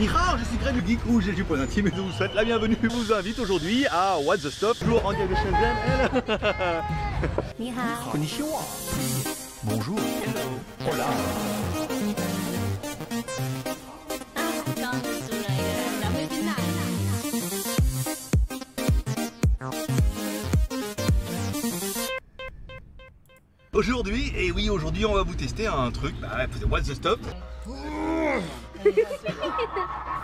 Nihao, je suis Greg le Geek ou j'ai du point intime et je vous souhaite la bienvenue. Je vous invite aujourd'hui à What the Stop. toujours en direct de Shenzhen. Nihao. Konnichiwa. Bonjour. Hola. Aujourd'hui, et oui, aujourd'hui, on va vous tester un truc. Bah, what the stop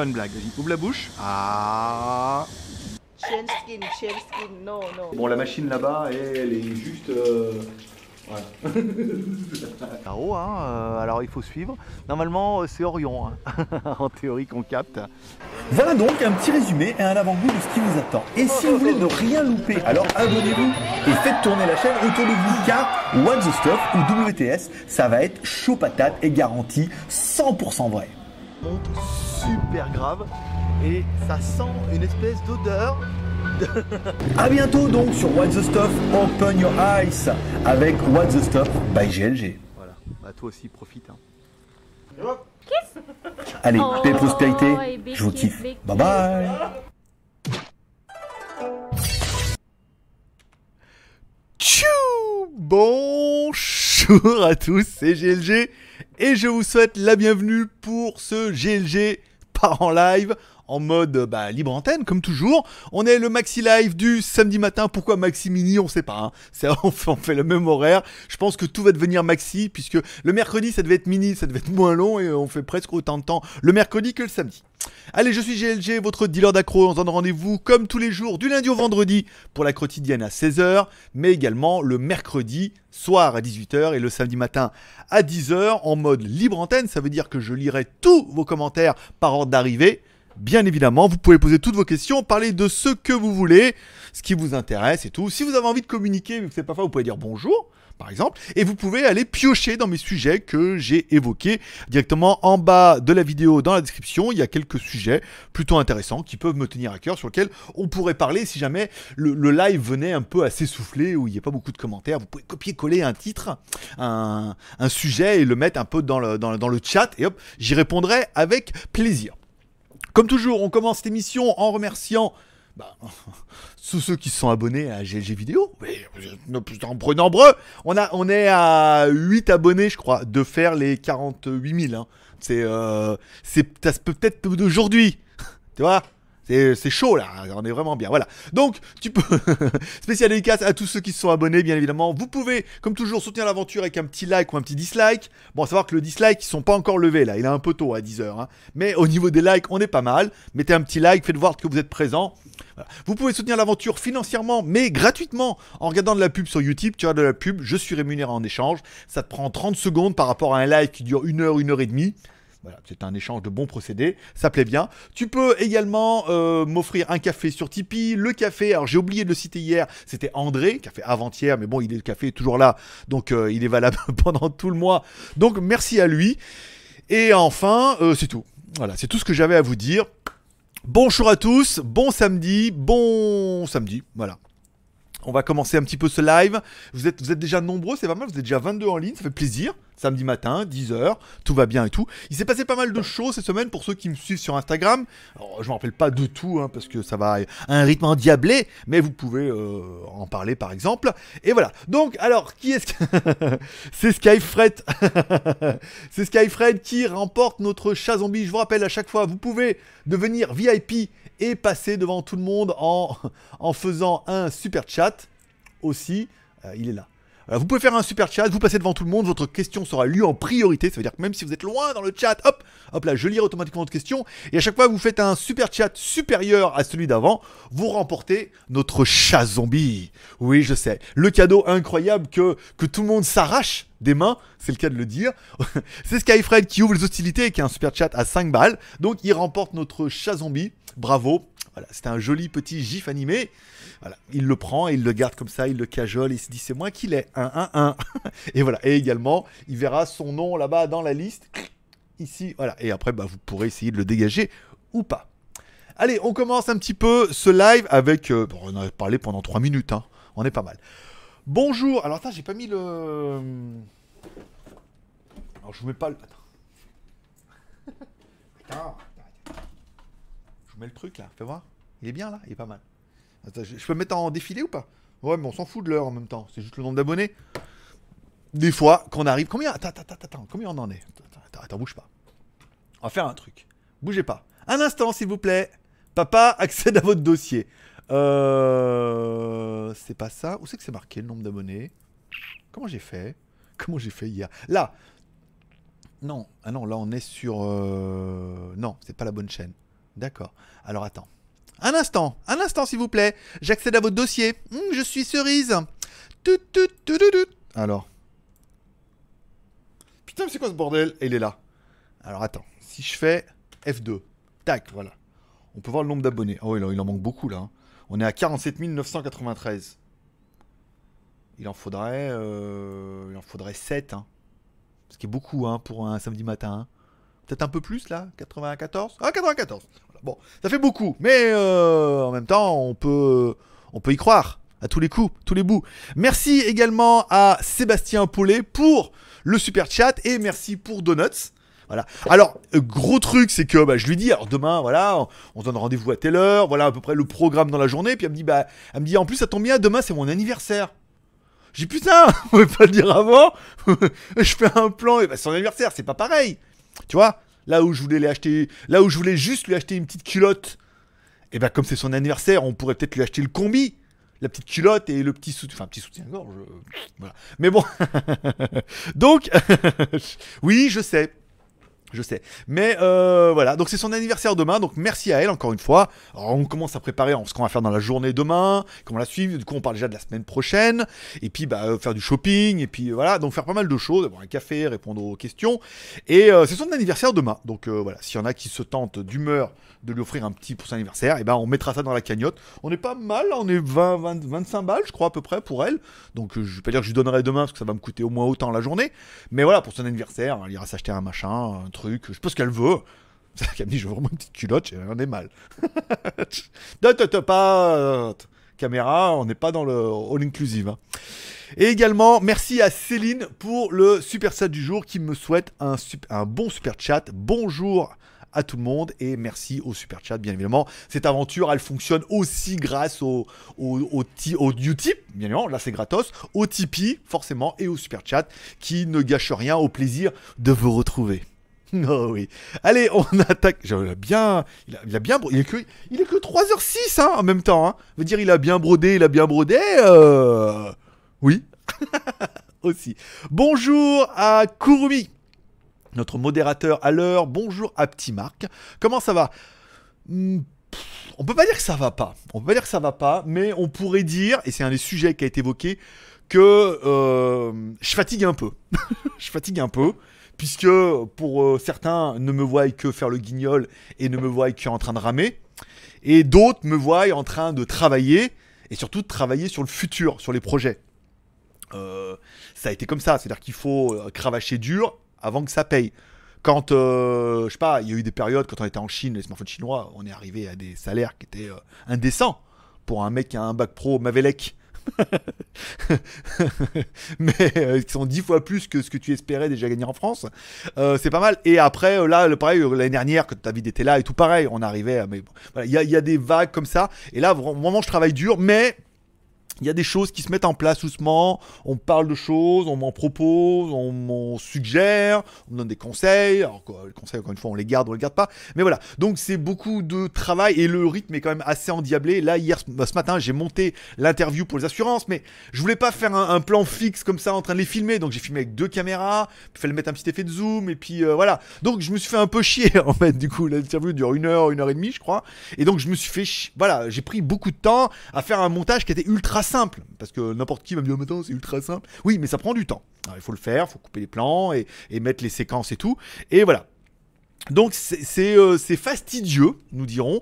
Pas une blague, vas-y, ouvre la bouche. Ah. Chain skin, chain skin, no, no. Bon la machine là-bas elle est juste... euh, Là-haut, hein, euh, alors il faut suivre. Normalement, euh, c'est Orion, hein, en théorie qu'on capte. Voilà donc un petit résumé et un avant-goût de ce qui vous attend. Et si vous voulez ne rien louper, alors abonnez-vous et faites tourner la chaîne autour de vous car What the Stuff ou WTS, ça va être chaud patate et garanti 100% vrai. Monte super grave et ça sent une espèce d'odeur. A bientôt donc sur What the Stuff Open Your Eyes avec What the Stuff by GLG. Voilà, bah toi aussi profite. Hein. Allez, Oh, paix et prospérité, et big je vous kiffe. big Bye bye Tchou Bonjour à tous, c'est GLG et je vous souhaite la bienvenue pour ce GLG par en live en mode bah, libre antenne comme toujours. On est le maxi live du samedi matin. Pourquoi maxi mini? On sait pas. hein. On fait, on fait le même horaire. Je pense que tout va devenir maxi puisque le mercredi ça devait être mini, ça devait être moins long et on fait presque autant de temps le mercredi que le samedi. Allez, je suis GLG, votre dealer d'accro. On se donne rendez-vous comme tous les jours, du lundi au vendredi, pour la quotidienne à 16h, mais également le mercredi soir à 18h et le samedi matin à 10h en mode libre antenne. Ça veut dire que je lirai tous vos commentaires par ordre d'arrivée. Bien évidemment, vous pouvez poser toutes vos questions, parler de ce que vous voulez, ce qui vous intéresse et tout. Si vous avez envie de communiquer que c'est pas vous pouvez dire bonjour par exemple, et vous pouvez aller piocher dans mes sujets que j'ai évoqués directement en bas de la vidéo dans la description. Il y a quelques sujets plutôt intéressants qui peuvent me tenir à cœur, sur lesquels on pourrait parler si jamais le, live venait un peu à s'essouffler, où il n'y a pas beaucoup de commentaires. Vous pouvez copier-coller un titre, un, sujet et le mettre un peu dans le, dans le, dans le chat, et hop, j'y répondrai avec plaisir. Comme toujours, on commence cette émission en remerciant bah, tous ceux qui sont abonnés à GLG Vidéo. En plus nombreux. On, a, on est à 8 abonnés, je crois, de faire les 48 000. hein. C'est euh, c'est ça se peut peut-être d'aujourd'hui. tu vois? C'est chaud là, on est vraiment bien. Voilà. Donc, tu peux. Spécial dédicace à tous ceux qui se sont abonnés, bien évidemment. Vous pouvez, comme toujours, soutenir l'aventure avec un petit like ou un petit dislike. Bon, à savoir que le dislike, ils sont pas encore levés là. Il est un peu tôt à 10h. Mais au niveau des likes, on est pas mal. Mettez un petit like, faites voir que vous êtes présent. Vous pouvez soutenir l'aventure financièrement, mais gratuitement, en regardant de la pub sur YouTube. Tu as de la pub, je suis rémunéré en échange. Ça te prend 30 secondes par rapport à un live qui dure une heure, une heure et demie. Voilà, c'est un échange de bons procédés, ça plaît bien. Tu peux également euh, m'offrir un café sur Tipeee. Le café, alors j'ai oublié de le citer hier, c'était André, fait avant-hier, mais bon, il est, le café toujours là, donc euh, il est valable pendant tout le mois. Donc merci à lui. Et enfin, euh, c'est tout. Voilà, c'est tout ce que j'avais à vous dire. Bonjour à tous, bon samedi, bon samedi, voilà. On va commencer un petit peu ce live. Vous êtes, vous êtes déjà nombreux, c'est pas mal, vous êtes déjà 22 en ligne, ça fait plaisir. Samedi matin, 10h, tout va bien et tout. Il s'est passé pas mal de choses cette semaine pour ceux qui me suivent sur Instagram. Je me rappelle pas de tout, hein, parce que ça va à un rythme endiablé, mais vous pouvez euh, en parler par exemple. Et voilà. Donc, alors, qui est-ce. C'est Skyfred. C'est Skyfred qui remporte notre chat zombie. Je vous rappelle à chaque fois, vous pouvez devenir VIP et passer devant tout le monde en, en faisant un super chat aussi. Euh, il est là. Euh, vous pouvez faire un super chat, vous passez devant tout le monde, votre question sera lue en priorité. Ça veut dire que même si vous êtes loin dans le chat, hop, hop là, je lirai automatiquement votre question. Et à chaque fois que vous faites un super chat supérieur à celui d'avant, vous remportez notre chat zombie. Oui, je sais. Le cadeau incroyable que, que tout le monde s'arrache des mains, c'est le cas de le dire. c'est Skyfred qui ouvre les hostilités et qui a un super chat à 5 balles. Donc il remporte notre chat zombie. Bravo. Voilà, c'était un joli petit gif animé. Voilà, il le prend et il le garde comme ça, il le cajole il se dit c'est moi qui l'ai. 1 1 1. Et voilà, et également, il verra son nom là-bas dans la liste ici, voilà. Et après bah, vous pourrez essayer de le dégager ou pas. Allez, on commence un petit peu ce live avec euh, on a parlé pendant 3 minutes hein. On est pas mal. Bonjour. Alors attends, j'ai pas mis le alors je vous mets pas le. Attends. Attends. Je vous mets le truc là, fais voir. Il est bien là, il est pas mal. Je, peux me mettre en défilé ou pas? Ouais, mais on s'en fout de l'heure en même temps. C'est juste le nombre d'abonnés. Des fois, qu'on arrive. Combien? Attends, attends, attends, attends. Combien on en est? Attends, attends, attends, bouge pas. On va faire un truc. Bougez pas. Un instant, s'il vous plaît. Papa accède à votre dossier. Euh. C'est pas ça. Où c'est que c'est marqué le nombre d'abonnés? Comment j'ai fait? Comment j'ai fait hier? Là, non, ah non, là on est sur. euh, Non, c'est pas la bonne chaîne. D'accord. Alors attends. Un instant, un instant s'il vous plaît. J'accède à votre dossier. Hum, je suis cerise. Tout, tout, tout. Alors. Putain, c'est quoi ce bordel? Il est là. Alors attends. Si je fais F2. Tac, voilà. On peut voir le nombre d'abonnés. Oh, il en, il en manque beaucoup là. hein. On est à 47 993. Il en faudrait. euh, Il en faudrait 7. Hein. Ce qui est beaucoup hein, pour un samedi matin. hein. Peut-être un peu plus là 94 Ah, 94 Voilà, Bon, ça fait beaucoup. Mais euh, en même temps, on peut, on peut y croire. À tous les coups, tous les bouts. Merci également à Sébastien Paulet pour le super chat et merci pour Donuts. Alors, gros truc, c'est que bah, je lui dis, alors demain, voilà, on, on donne rendez-vous à telle heure, voilà à peu près le programme dans la journée. Puis elle me dit, bah, me en plus, ça tombe bien, demain, c'est mon anniversaire. J'ai putain, vous pouvez pas le dire avant Je fais un plan, et bah, son anniversaire, c'est pas pareil. Tu vois Là où je voulais acheter, là où je voulais juste lui acheter une petite culotte, et bah, comme c'est son anniversaire, on pourrait peut-être lui acheter le combi. La petite culotte et le petit soutien, enfin petit soutien-gorge, euh, voilà. Mais bon, donc, oui, je sais, je sais. Mais euh, voilà, donc c'est son anniversaire demain, donc merci à elle encore une fois. On commence à préparer ce qu'on va faire dans la journée demain, comment la suivre, du coup on parle déjà de la semaine prochaine, et puis bah, euh, faire du shopping, et puis voilà, donc faire pas mal de choses, boire un café, répondre aux questions. Et euh, c'est son anniversaire demain, donc voilà, s'il y en a qui se tentent d'humeur de lui offrir un petit pour son anniversaire, et ben on mettra ça dans la cagnotte. On est pas mal, on est 20, 20 25 balles je crois à peu près pour elle, donc je vais pas dire que je lui donnerai demain parce que ça va me coûter au moins autant la journée, mais voilà, pour son anniversaire, elle ira s'acheter un machin, un truc, je sais pas ce qu'elle veut. Qu'elle me dit, je veux vraiment une petite culotte, rien est mal. Caméra, on n'est pas dans le all inclusive. hein. Et également, merci à Céline pour le super chat du jour qui me souhaite un, bon super chat. Bonjour à tout le monde et merci au super chat bien évidemment. Cette aventure elle fonctionne aussi grâce au, au, au, au Utip, bien évidemment, là c'est gratos, au Tipeee forcément et au super chat qui ne gâche rien au plaisir de vous retrouver. Oh oui. Allez, on attaque. Il a bien, il a, il a bien, il est que, il est que 3h06 hein, en même temps. Hein. Veut dire, il a bien brodé, il a bien brodé. euh, Oui. Aussi. Bonjour à Kurumi, notre modérateur à l'heure. Bonjour à Petit Marc. Comment ça va? Hmm, pff, On peut pas dire que ça va pas. On peut pas dire que ça va pas, mais on pourrait dire, et c'est un des sujets qui a été évoqué, que euh, je fatigue un peu. je fatigue un peu puisque pour euh, certains ne me voient que faire le guignol et ne me voient qu'en train de ramer, et d'autres me voient en train de travailler, et surtout de travailler sur le futur, sur les projets. Euh, ça a été comme ça, c'est-à-dire qu'il faut euh, cravacher dur avant que ça paye. Quand, je sais pas, il y a eu des périodes, quand on était en Chine, les smartphones chinois, on est arrivé à des salaires qui étaient indécents pour un mec qui a un bac pro Mavelec. mais euh, qui sont dix fois plus que ce que tu espérais déjà gagner en France. Euh, c'est pas mal. Et après, euh, là, le pareil, euh, l'année dernière, quand David était là et tout pareil, on arrivait. Mais bon, il y, a- y a des vagues comme ça. Et là, vra- vraiment, je travaille dur, mais. Il y a des choses qui se mettent en place doucement. On parle de choses, on m'en propose, on m'en suggère, on me donne des conseils. Alors, quoi, les conseils, encore une fois, on les garde, on les garde pas. Mais voilà. Donc, c'est beaucoup de travail et le rythme est quand même assez endiablé. Là, hier, ce bah, matin, j'ai monté l'interview pour les assurances, mais je voulais pas faire un, plan fixe comme ça en train de les filmer. Donc, j'ai filmé avec deux caméras. Il fallait mettre un petit effet de zoom et puis euh, voilà. Donc, je me suis fait un peu chier en fait. Du coup, l'interview dure une heure, une heure et demie, je crois. Et donc, je me suis fait, chi- voilà, j'ai pris beaucoup de temps à faire un montage qui était ultra simple, parce que n'importe qui va me dire, maintenant c'est ultra simple. Oui, mais ça prend du temps. Il faut le faire, il faut couper les plans et, et mettre les séquences et tout. Et voilà. Donc euh, c'est fastidieux, nous dirons,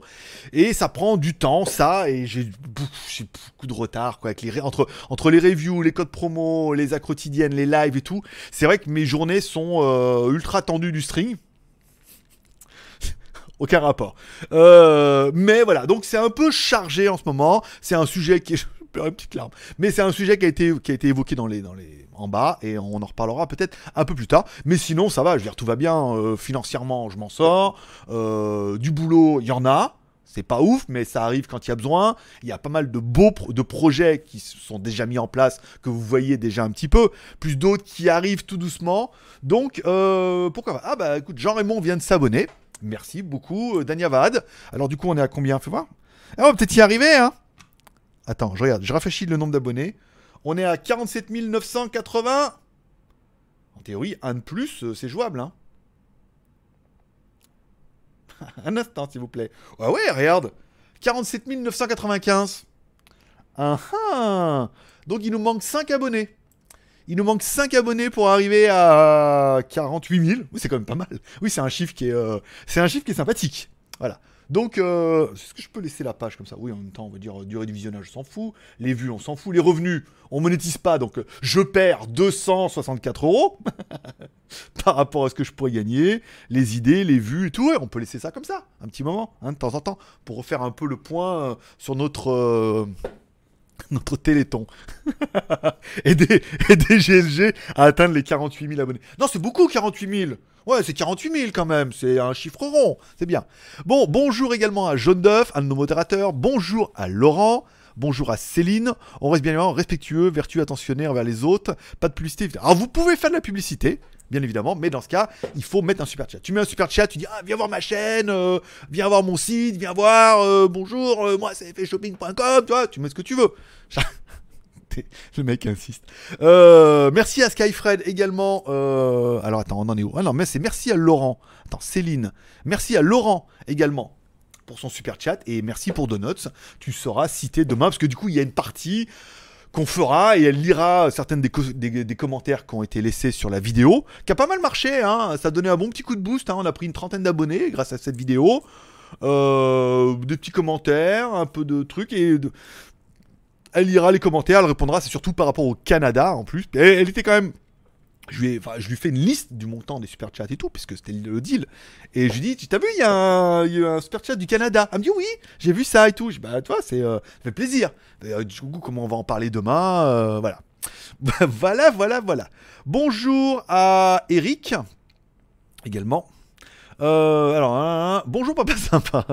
et ça prend du temps, ça, et j'ai beaucoup, de retard quoi, avec les entre, entre les reviews, les codes promo, les quotidiennes, les lives et tout. C'est vrai que mes journées sont euh, ultra tendues du string. Aucun rapport. Euh, mais voilà, donc c'est un peu chargé en ce moment. C'est un sujet qui est. Une petite larme. Mais c'est un sujet qui a été, qui a été évoqué dans les, dans les, en bas et on en reparlera peut-être un peu plus tard. Mais sinon, ça va, je veux dire, tout va bien. euh, financièrement, je m'en sors. Euh, du boulot, il y en a. C'est pas ouf, mais ça arrive quand il y a besoin. Il y a pas mal de beaux de projets qui sont déjà mis en place, que vous voyez déjà un petit peu, plus d'autres qui arrivent tout doucement. Donc, euh, pourquoi pas Ah bah écoute, Jean-Raymond vient de s'abonner. Merci beaucoup, Dania Vade. Alors du coup, on est à combien Fais voir. Ah, on va peut-être y arriver, hein Attends, je regarde, je rafraîchis le nombre d'abonnés. On est à 47 980. En théorie, un de plus, euh, c'est jouable, hein Un instant, s'il vous plaît. Ah ouais, regarde 47 995. Ah ah Donc il nous manque 5 abonnés. Il nous manque 5 abonnés pour arriver à 48 000. Oui, c'est quand même pas mal. Oui, c'est un chiffre qui est, euh, c'est un chiffre qui est sympathique. Voilà. Donc, euh, est-ce que je peux laisser la page comme ça Oui, en même temps, on va dire euh, durée du visionnage, on s'en fout. Les vues, on s'en fout. Les revenus, on monétise pas, donc euh, je perds 264 euros par rapport à ce que je pourrais gagner. Les idées, les vues et tout. On peut laisser ça comme ça, un petit moment, hein, de temps en temps, pour refaire un peu le point euh, sur notre notre téléthon. aider, aider GLG à atteindre les 48 000 abonnés. Non, c'est beaucoup 48 000. Ouais, c'est 48 000 quand même. C'est un chiffre rond. C'est bien. Bon, bonjour également à Jaune d'œuf, un de nos modérateurs. Bonjour à Laurent. Bonjour à Céline. On reste bien évidemment respectueux, vertueux, attentionné envers les autres. Pas de publicité. Alors vous pouvez faire de la publicité, bien évidemment, mais dans ce cas, il faut mettre un super chat. Tu mets un super chat, tu dis ah viens voir ma chaîne, euh, viens voir mon site, viens voir. euh, bonjour, euh, moi c'est shopping.com, tu vois. Tu mets ce que tu veux. Le mec insiste. Merci à Skyfred également. alors attends, on en est où? Ah non, mais c'est merci à Laurent. Attends, Céline. Merci à Laurent également pour son super chat et merci pour Donuts. Tu seras cité demain parce que du coup il y a une partie qu'on fera et elle lira certaines des, co- des- des commentaires qui ont été laissés sur la vidéo, qui a pas mal marché. Hein. Ça a donné un bon petit coup de boost. hein. On a pris une trentaine d'abonnés grâce à cette vidéo. Euh, des petits commentaires, un peu de trucs et elle lira les commentaires, elle répondra. C'est surtout par rapport au Canada en plus. Elle était quand même. Je lui, ai, je fais une liste du montant des super chats et tout, puisque c'était le deal. Et je lui dis, tu t'as vu, il y, a un- super chat du Canada. Elle me dit, oui, j'ai vu ça et tout. Je dis, bah, toi, c'est, euh, ça fait plaisir. Euh, du coup, comment on va en parler demain euh, Voilà. voilà, voilà, voilà. Bonjour à Eric, également. Euh, alors, hein, bonjour papa sympa.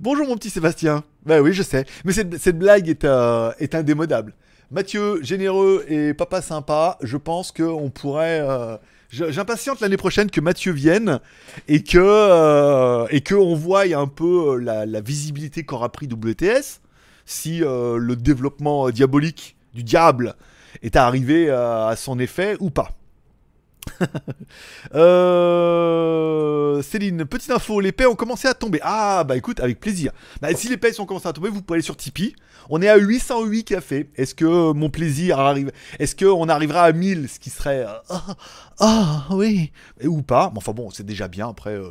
bonjour mon petit Sébastien. Bah oui, je sais. Mais cette, cette blague est, euh, est indémodable. Mathieu, généreux et papa sympa, je pense qu'on pourrait... euh, J'impatiente l'année prochaine que Mathieu vienne et que euh, on voie un peu euh, la, visibilité qu'aura pris WTS si le développement diabolique du diable est arrivé à son effet ou pas. Euh, Céline, petite info, les paix ont commencé à tomber. Ah bah écoute, avec plaisir. Bah, si les paix sont commencé à tomber, vous pouvez aller sur Tipeee. On est à 808 cafés. Est-ce que mon plaisir arrive Est-ce qu'on arrivera à 1000, ce qui serait... euh, Ah ah, oui Et Ou pas Mais Enfin bon, c'est déjà bien. Après, euh,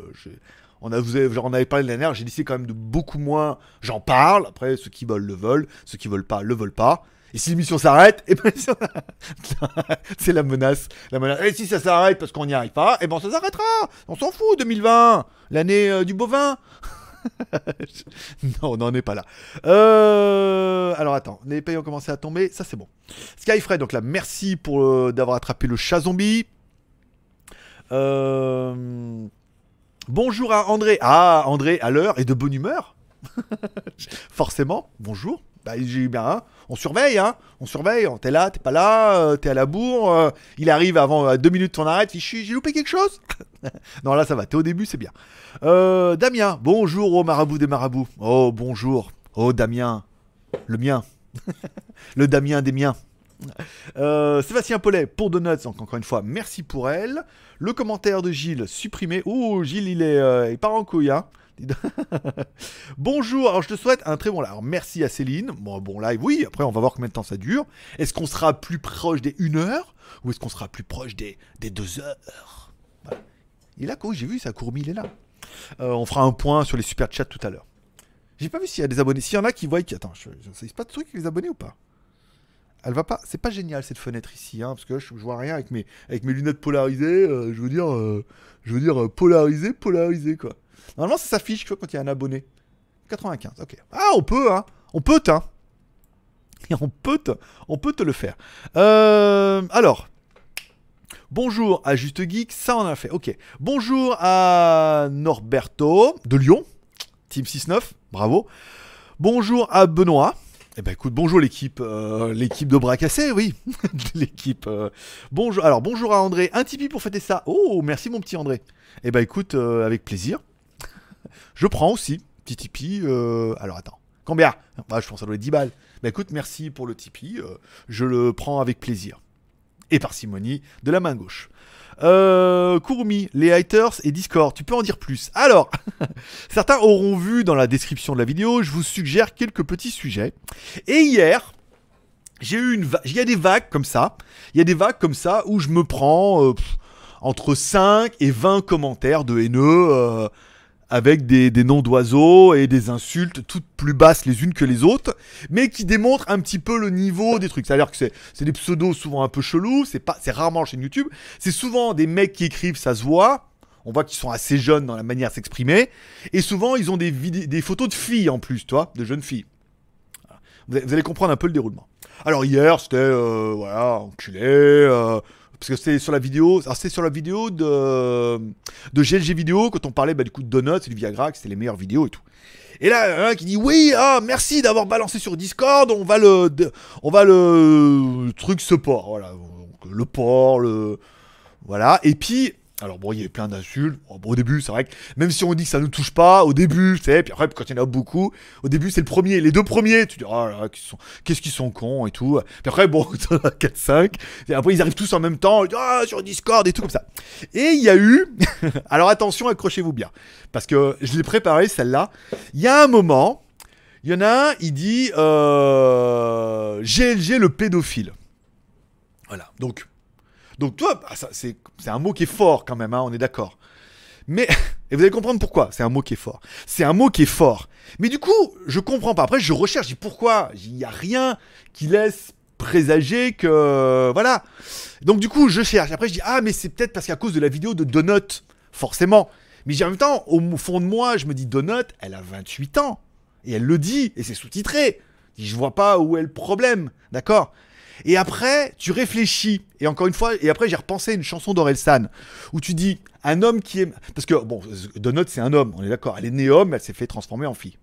on, avait parlé l'année dernière, j'ai décidé quand même de beaucoup moins... J'en parle. Après, ceux qui veulent le veulent. Ceux qui veulent pas le veulent pas. Et si l'émission s'arrête, et ben, c'est la menace. Et si ça s'arrête parce qu'on n'y arrive pas, et ben ça s'arrêtera. On s'en fout, 2020, l'année euh, du bovin. non, on n'en est pas là. Euh, alors attends, les pays ont commencé à tomber, ça c'est bon. Skyfred, donc là, merci pour euh, d'avoir attrapé le chat zombie. Bonjour à André. Ah, André à l'heure et de bonne humeur. Forcément, bonjour. Bah, j'ai bien, hein. on surveille, hein. On surveille. T'es là, t'es pas là, euh, t'es à la bourre. euh, il arrive avant euh, deux minutes, on arrête. Fichu, j'ai loupé quelque chose? non, là ça va. T'es au début, c'est bien. Damien, bonjour au marabout des marabouts. Oh, bonjour. Oh, Damien, le mien. le Damien des miens. Sébastien Paulet pour Donuts, donc encore une fois, merci pour elle. Le commentaire de Gilles supprimé. Oh, Gilles, il est, part en couille, hein. Bonjour, alors je te souhaite un très bon live. Alors, merci à Céline. Bon, bon live, oui, après on va voir combien de temps ça dure. Est-ce qu'on sera plus proche des 1 heure ou est-ce qu'on sera plus proche des, des 2 heures? Voilà. Il là, quoi, j'ai vu, sa courbe, il est là. Euh, on fera un point sur les super chats tout à l'heure. J'ai pas vu s'il y a des abonnés. S'il y en a qui voient qui. Attends, je, je sais pas de truc avec les abonnés ou pas? Elle va pas. C'est pas génial cette fenêtre ici, hein, parce que je, vois rien avec mes, lunettes polarisées. euh, je veux dire, euh, je veux dire euh, polarisé, polarisé quoi. Normalement, ça s'affiche quand il y a un abonné. 95, ok. Ah, on peut, hein. On peut, hein. Et on peut, te, on peut te le faire. Euh, alors. Bonjour à Juste Geek, ça on a fait. Ok. Bonjour à Norberto de Lyon, Team 6-9, bravo. Bonjour à Benoît. Eh ben écoute, bonjour l'équipe, euh, l'équipe de bras cassés, oui, l'équipe. euh, bonjour, alors bonjour à André, un Tipeee pour fêter ça. Oh, merci mon petit André. Eh ben écoute, avec plaisir. Je prends aussi, petit Tipeee. euh, alors attends, combien Bah, Je pense que ça doit être 10 balles. Bah écoute, merci pour le Tipeee, euh, je le prends avec plaisir. Et parcimonie de la main gauche. Euh, les haters et Discord, tu peux en dire plus Alors, certains auront vu dans la description de la vidéo, je vous suggère quelques petits sujets. Et hier, j'ai eu une il y a des vagues comme ça, il y a des vagues comme ça où je me prends euh, entre 5 et 20 commentaires de haineux avec des, noms d'oiseaux et des insultes toutes plus basses les unes que les autres, mais qui démontrent un petit peu le niveau des trucs. C'est-à-dire que c'est des pseudos souvent un peu chelous, c'est pas c'est rarement chaîne YouTube, c'est souvent des mecs qui écrivent, ça se voit. On voit qu'ils sont assez jeunes dans la manière de s'exprimer. Et souvent, ils ont des, photos de filles en plus, toi, de jeunes filles. Vous allez comprendre un peu le déroulement. Alors hier, c'était euh, voilà, enculé, euh, parce que c'était sur la vidéo, sur la vidéo de de GLG vidéo quand on parlait bah, du coup de Donuts et du Viagra, que c'était les meilleures vidéos et tout. Et là, un qui dit oui, ah merci d'avoir balancé sur Discord, on va le, on va le, truc ce port, voilà, le port, le, voilà. Et puis, alors bon, il y avait plein d'insultes. Bon, au début, c'est vrai que même si on dit que ça ne touche pas, au début, tu sais, puis après, quand il y en a beaucoup, au début, c'est le premier. Les deux premiers, tu dis, oh là qu'est-ce qu'ils sont cons et tout. Puis après, bon, 4-5. Et après, ils arrivent tous en même temps, ah, sur Discord et tout comme ça. Et il y a eu, alors attention, accrochez-vous bien, parce que je l'ai préparé celle-là. Il y a un moment, il y en a un, il dit, euh, GLG le pédophile. Voilà, donc donc toi, bah, c'est un mot qui est fort quand même, hein, on est d'accord. Mais, et vous allez comprendre pourquoi, c'est un mot qui est fort. C'est un mot qui est fort. Mais du coup, je comprends pas. Après, je recherche, je dis pourquoi? Il n'y a rien qui laisse présager que... Voilà. Donc du coup, je cherche. Après, je dis, ah, mais c'est peut-être parce qu'à cause de la vidéo de Donut, forcément. Mais en même temps, au fond de moi, je me dis, Donut, elle a 28 ans. Et elle le dit, et c'est sous-titré. Je vois pas où est le problème, d'accord? Et après, tu réfléchis. Et encore une fois, et après, j'ai repensé à une chanson d'Orelsan où tu dis un homme qui est. Parce que, bon, Donut, c'est un homme, on est d'accord. Elle est née homme, elle s'est fait transformer en fille.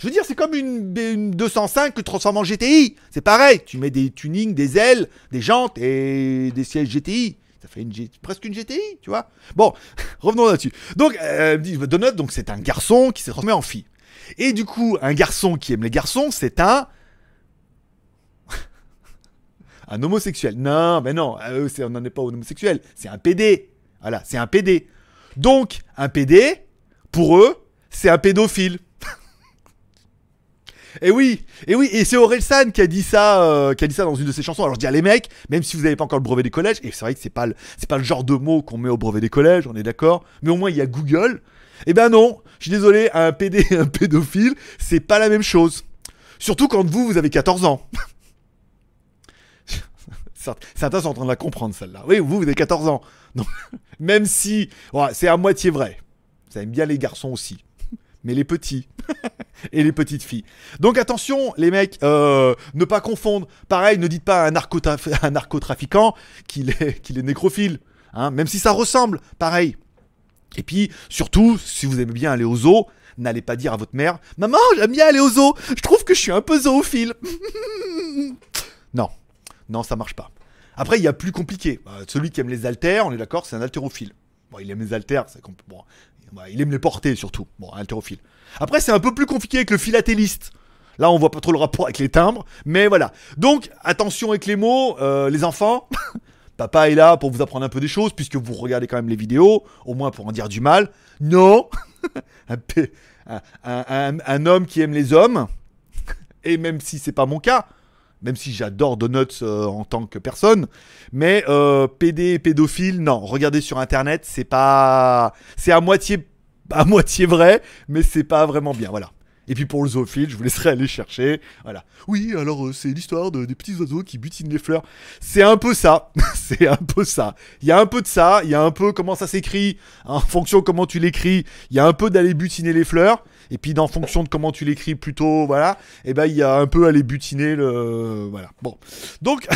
Je veux dire, c'est comme une, une 205 que tu en GTI. C'est pareil. Tu mets des tunings, des ailes, des jantes et des sièges GTI. Ça fait une presque une GTI, tu vois. Bon, revenons là-dessus. Donc, euh, Donut, donc c'est un garçon qui s'est transformé en fille. Et du coup, un garçon qui aime les garçons, c'est un un homosexuel. Non, mais non, c'est- on n'en est pas au homosexuel. C'est un PD. Voilà, c'est un PD. Donc, un PD, pour eux, c'est un pédophile. Et oui, et oui, et c'est Orelsan qui a dit ça, euh, qui a dit ça dans une de ses chansons. Alors je dis à les mecs, même si vous n'avez pas encore le brevet des collèges, et c'est vrai que c'est pas le, c'est pas le genre de mot qu'on met au brevet des collèges, on est d'accord. Mais au moins il y a Google. Eh ben non, je suis désolé, un PD, un pédophile, c'est pas la même chose. Surtout quand vous, vous avez 14 ans. Certains sont en train de la comprendre celle-là. Oui, vous, vous avez 14 ans. Même si, ouais, c'est à moitié vrai. Ça aime bien les garçons aussi. Mais les petits. Et les petites filles. Donc attention, les mecs, euh, ne pas confondre. Pareil, ne dites pas à un, narcotra- un narcotrafiquant qu'il est, nécrophile. Hein, même si ça ressemble, pareil. Et puis, surtout, si vous aimez bien aller au zoo, n'allez pas dire à votre mère Maman, j'aime bien aller au zoo. Je trouve que je suis un peu zoophile. non, non, ça marche pas. Après, il y a plus compliqué. Euh, celui qui aime les haltères, on est d'accord, c'est un haltérophile. Bon, il aime les haltères, c'est bah, il aime les porter surtout. Bon, un haltérophile. Après, c'est un peu plus compliqué avec le philatéliste. Là, on voit pas trop le rapport avec les timbres, mais voilà. Donc, attention avec les mots, euh, les enfants. Papa est là pour vous apprendre un peu des choses, puisque vous regardez quand même les vidéos, au moins pour en dire du mal. Non un- un homme qui aime les hommes, et même si c'est pas mon cas, même si j'adore Donuts euh, en tant que personne, mais euh, PD pédophile, non, regardez sur internet, c'est pas. C'est à moitié, à moitié vrai, mais c'est pas vraiment bien, voilà. Et puis pour le zoophile, je vous laisserai aller chercher. Voilà. Oui, alors euh, c'est l'histoire de, des petits oiseaux qui butinent les fleurs. C'est un peu ça. c'est un peu ça. Il y a un peu de ça. Il y a un peu comment ça s'écrit. En fonction comment tu l'écris, il y a un peu d'aller butiner les fleurs. Et puis, en fonction de comment tu l'écris plutôt, voilà, et ben il y a un peu aller butiner le. Voilà. Bon. Donc,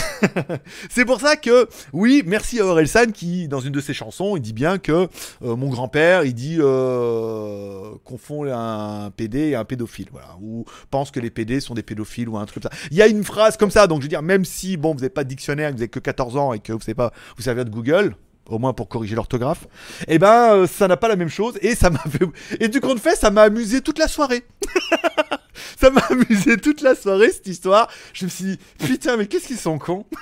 c'est pour ça que, oui, merci à Orelsan qui, dans une de ses chansons, il dit bien que euh, mon grand-père, il dit euh, confond un PD et un pédophile, voilà, ou pense que les PD sont des pédophiles ou un truc comme ça. Il y a une phrase comme ça, donc je veux dire, même si, bon, vous n'avez pas de dictionnaire, vous avez que 14 ans et que vous savez pas vous servir de Google, au moins pour corriger l'orthographe, et ben euh, ça n'a pas la même chose et ça m'a fait... Et du compte fait, ça m'a amusé toute la soirée. ça m'a amusé toute la soirée cette histoire. Je me suis dit, putain, mais qu'est-ce qu'ils sont cons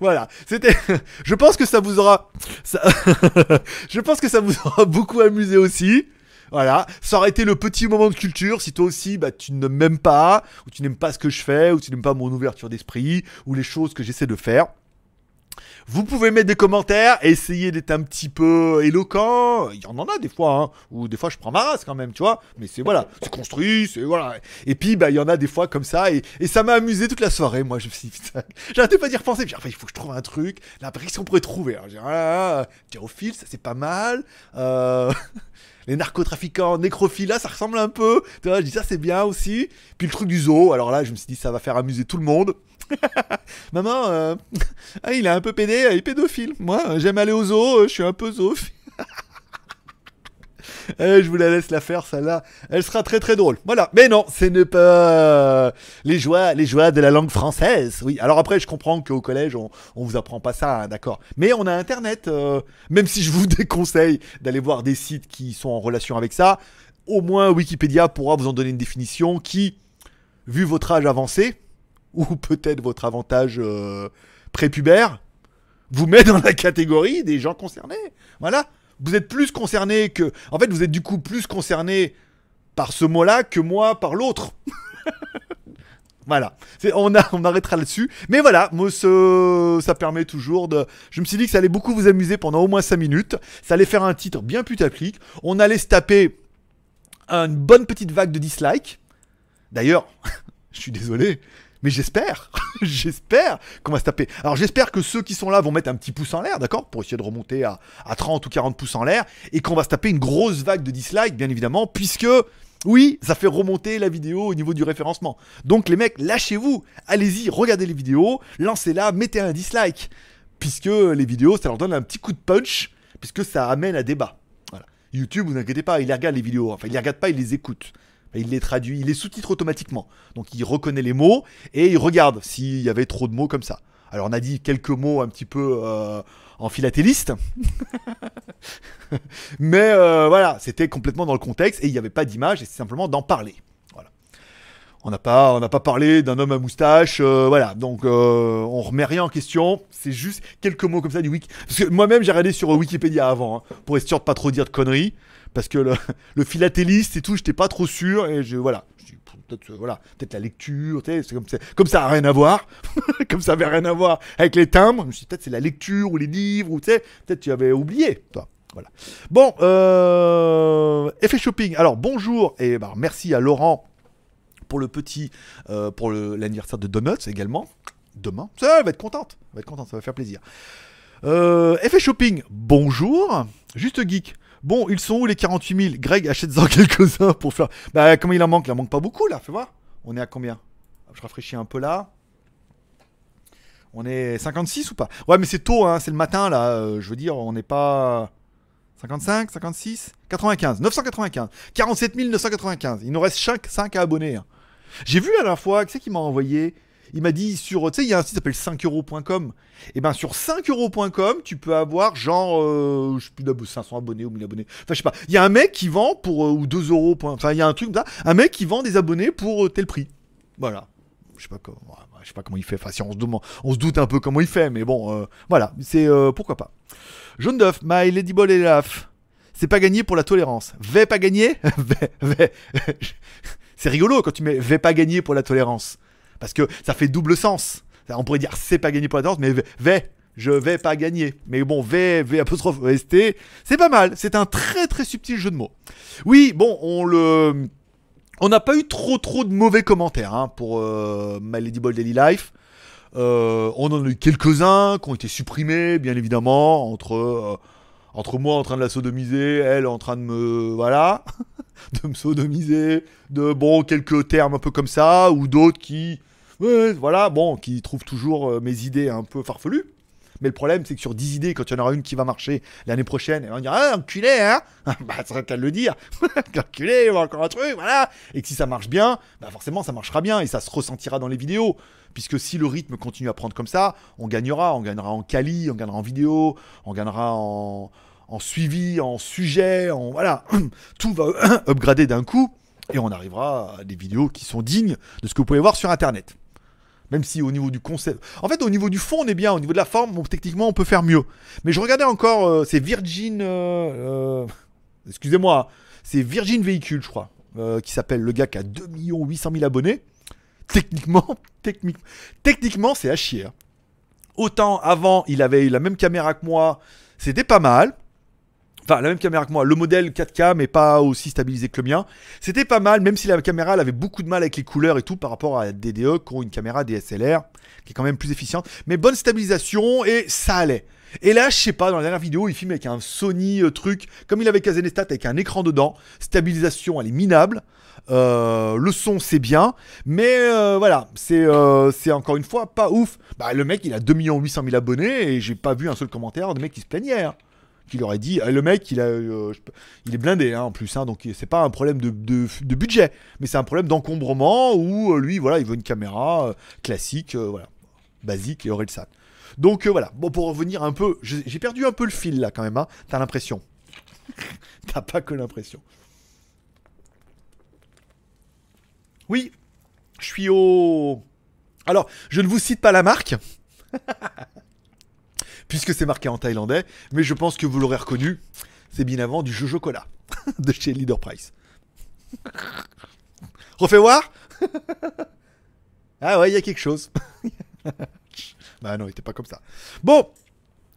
Voilà, c'était. Je pense que ça vous aura. Je pense que ça vous aura beaucoup amusé aussi. Voilà, ça aurait été le petit moment de culture si toi aussi bah, tu ne m'aimes pas, ou tu n'aimes pas ce que je fais, ou tu n'aimes pas mon ouverture d'esprit, ou les choses que j'essaie de faire. Vous pouvez mettre des commentaires, essayer d'être un petit peu éloquent. Il y en a des fois, hein, ou des fois je prends ma race quand même, tu vois. Mais c'est voilà, c'est construit, c'est voilà. Et puis bah il y en a des fois comme ça, et, ça m'a amusé toute la soirée. Moi je me suis dit, putain, j'arrêtais pas d'y repenser. Puis après il faut que je trouve un truc. Là qu'on pourrait trouver Alors, j'ai ah là là, Théophile, ça c'est pas mal. Euh, les narcotrafiquants, nécrophiles, là, ça ressemble un peu. Tu vois, je dis ça, c'est bien aussi. Puis le truc du zoo, alors là, je me suis dit, ça va faire amuser tout le monde. Maman, euh, ah, il est un peu pédé, il est pédophile. Moi, euh, j'aime aller au zoo, euh, je suis un peu zoophile. Eh, je vous la laisse la faire, celle-là. Elle sera très très drôle. Voilà. Mais non, ce n'est pas les joies, les joies de la langue française. Oui. Alors après, je comprends qu'au collège, on, on vous apprend pas ça, hein, d'accord. Mais on a Internet. même si je vous déconseille d'aller voir des sites qui sont en relation avec ça, au moins Wikipédia pourra vous en donner une définition qui, vu votre âge avancé, ou peut-être votre avantage euh, prépubère, vous met dans la catégorie des gens concernés. Voilà. Vous êtes plus concerné que. En fait, vous êtes du coup plus concerné par ce mot-là que moi par l'autre. Voilà, on, arrêtera là-dessus. Mais voilà, moi, ça permet toujours de... Je me suis dit que ça allait beaucoup vous amuser pendant au moins 5 minutes. Ça allait faire un titre bien putaclic. On allait se taper une bonne petite vague de dislikes. D'ailleurs, je suis désolé, mais j'espère, j'espère qu'on va se taper. Alors j'espère que ceux qui sont là vont mettre un petit pouce en l'air, d'accord Pour essayer de remonter à, à 30 ou 40 pouces en l'air. Et qu'on va se taper une grosse vague de dislikes, bien évidemment, puisque... Oui, ça fait remonter la vidéo au niveau du référencement. Donc les mecs, lâchez-vous, allez-y, regardez les vidéos, lancez-la, mettez un dislike. Puisque les vidéos, ça leur donne un petit coup de punch, puisque ça amène à débat. Voilà. YouTube, vous inquiétez pas, il regarde les vidéos. Enfin, il les regarde pas, il les écoute. Il les traduit, il les sous-titre automatiquement. Donc il reconnaît les mots et il regarde s'il y avait trop de mots comme ça. Alors on a dit quelques mots un petit peu euh, en philatéliste. Mais euh, voilà, c'était complètement dans le contexte et il n'y avait pas d'image et c'est simplement d'en parler. Voilà. On n'a pas, pas parlé d'un homme à moustache, euh, voilà. Donc on remet rien en question. C'est juste quelques mots comme ça du wiki. Parce que moi-même j'ai regardé sur Wikipédia avant hein, pour être sûr de pas trop dire de conneries. Parce que le, le philatéliste et tout, j'étais pas trop sûr et je voilà. Peut-être euh, voilà, peut-être la lecture, c'est comme ça, comme ça a rien à voir, comme ça avait rien à voir avec les timbres. Je me suis dit, peut-être c'est la lecture ou les livres ou tu sais, peut-être tu avais oublié, toi. Voilà. Bon, euh, effet shopping. Alors bonjour et bah, merci à Laurent pour le petit, euh, pour l'anniversaire de Donuts également. Demain, ça elle va être contente, elle va être contente, ça va faire plaisir. Euh, effet shopping. Bonjour, juste geek. Bon, ils sont où les 48 000 Greg, achète-en quelques-uns pour faire. Bah, comment il en manque? Il en manque pas beaucoup là, fais voir. On est à combien? Je rafraîchis un peu là. On est 56 ou pas? Ouais, mais c'est tôt, hein, c'est le matin là. euh, je veux dire, on n'est pas. 55, 56, 95, 995, 47 995. Il nous reste 5, 5 à abonner. hein. J'ai vu la dernière fois, qui c'est qui m'a envoyé? Il m'a dit sur, tu sais, il y a un site qui s'appelle 5euros.com. Et ben sur 5euros.com, tu peux avoir genre, euh, je sais plus, d'ab- 500 abonnés ou 1000 abonnés. Enfin, je sais pas. Il y a un mec qui vend pour, euh, ou 2 euros. Enfin, il y a un truc comme. Un mec qui vend des abonnés pour euh, tel prix. Voilà. Je sais pas comment, je sais pas comment il fait. Enfin, si on se, demande, on se doute un peu comment il fait, mais bon, euh, voilà. C'est pourquoi pas. Jaune d'œuf, My Lady Ball et Laf. C'est pas gagné pour la tolérance. Vais pas gagner. C'est rigolo quand tu mets vais pas gagner pour la tolérance. Parce que ça fait double sens. On pourrait dire c'est pas gagné pour la tolérance, mais vais-. Je vais pas gagner. Mais bon, V, V apostrophe EST, c'est pas mal. C'est un très très subtil jeu de mots. Oui, bon, on le. On n'a pas eu trop trop de mauvais commentaires hein, pour euh, My Lady Ball Daily Life. Euh, on en a eu quelques-uns qui ont été supprimés, bien évidemment, entre, euh, entre moi en train de la sodomiser, elle en train de me. Voilà. de me sodomiser, de bon, quelques termes un peu comme ça, ou d'autres qui. Voilà, bon, qui trouvent toujours euh, mes idées un peu farfelues. Mais le problème, c'est que sur 10 idées, quand il y en aura une qui va marcher l'année prochaine, on dira Ah, enculé, hein Bah, ça serait qu'à le dire. enculé, encore un truc, voilà. Et que si ça marche bien, bah forcément, ça marchera bien et ça se ressentira dans les vidéos. Puisque si le rythme continue à prendre comme ça, on gagnera. On gagnera en quali, on gagnera en vidéo, on gagnera en, en suivi, en sujet, en. Voilà. Tout va upgrader d'un coup et on arrivera à des vidéos qui sont dignes de ce que vous pouvez voir sur Internet. Même si au niveau du concept. En fait, au niveau du fond, on est bien. Au niveau de la forme, techniquement, on peut faire mieux. Mais je regardais encore. euh, c'est Virgin. euh, euh, Excusez-moi. C'est Virgin Véhicule, je crois. qui s'appelle le gars qui a 2 800 000 abonnés. Techniquement, technique, techniquement, c'est à chier. hein. Autant avant, il avait eu la même caméra que moi. C'était pas mal. Enfin, la même caméra que moi. Le modèle 4K, mais pas aussi stabilisé que le mien. C'était pas mal, même si la caméra elle avait beaucoup de mal avec les couleurs et tout par rapport à DDE qui ont une caméra DSLR qui est quand même plus efficiente. Mais bonne stabilisation et ça allait. Et là, je sais pas, dans la dernière vidéo, il filme avec un Sony euh, truc, comme il avait Kazenestat avec un écran dedans. Stabilisation, elle est minable. Euh, le son, c'est bien. Mais euh, voilà, c'est c'est encore une fois pas ouf. Bah, le mec, il a 2 800 000 abonnés et j'ai pas vu un seul commentaire de mec qui se plaignait. hein qui leur dit ah, le mec il euh, est blindé hein, en plus hein, donc c'est pas un problème de, budget mais c'est un problème d'encombrement où euh, lui voilà il veut une caméra euh, classique euh, voilà basique et Orelsan. Donc euh, voilà. Bon pour revenir un peu j'ai j'ai perdu un peu le fil là quand même hein, t'as l'impression. T'as pas que l'impression. Oui je suis au alors je ne vous cite pas la marque puisque c'est marqué en thaïlandais, mais je pense que vous l'aurez reconnu, c'est bien avant du Jojo Cola de chez Leader Price. Refais voir Ah ouais, il y a quelque chose. bah non, il était pas comme ça. Bon,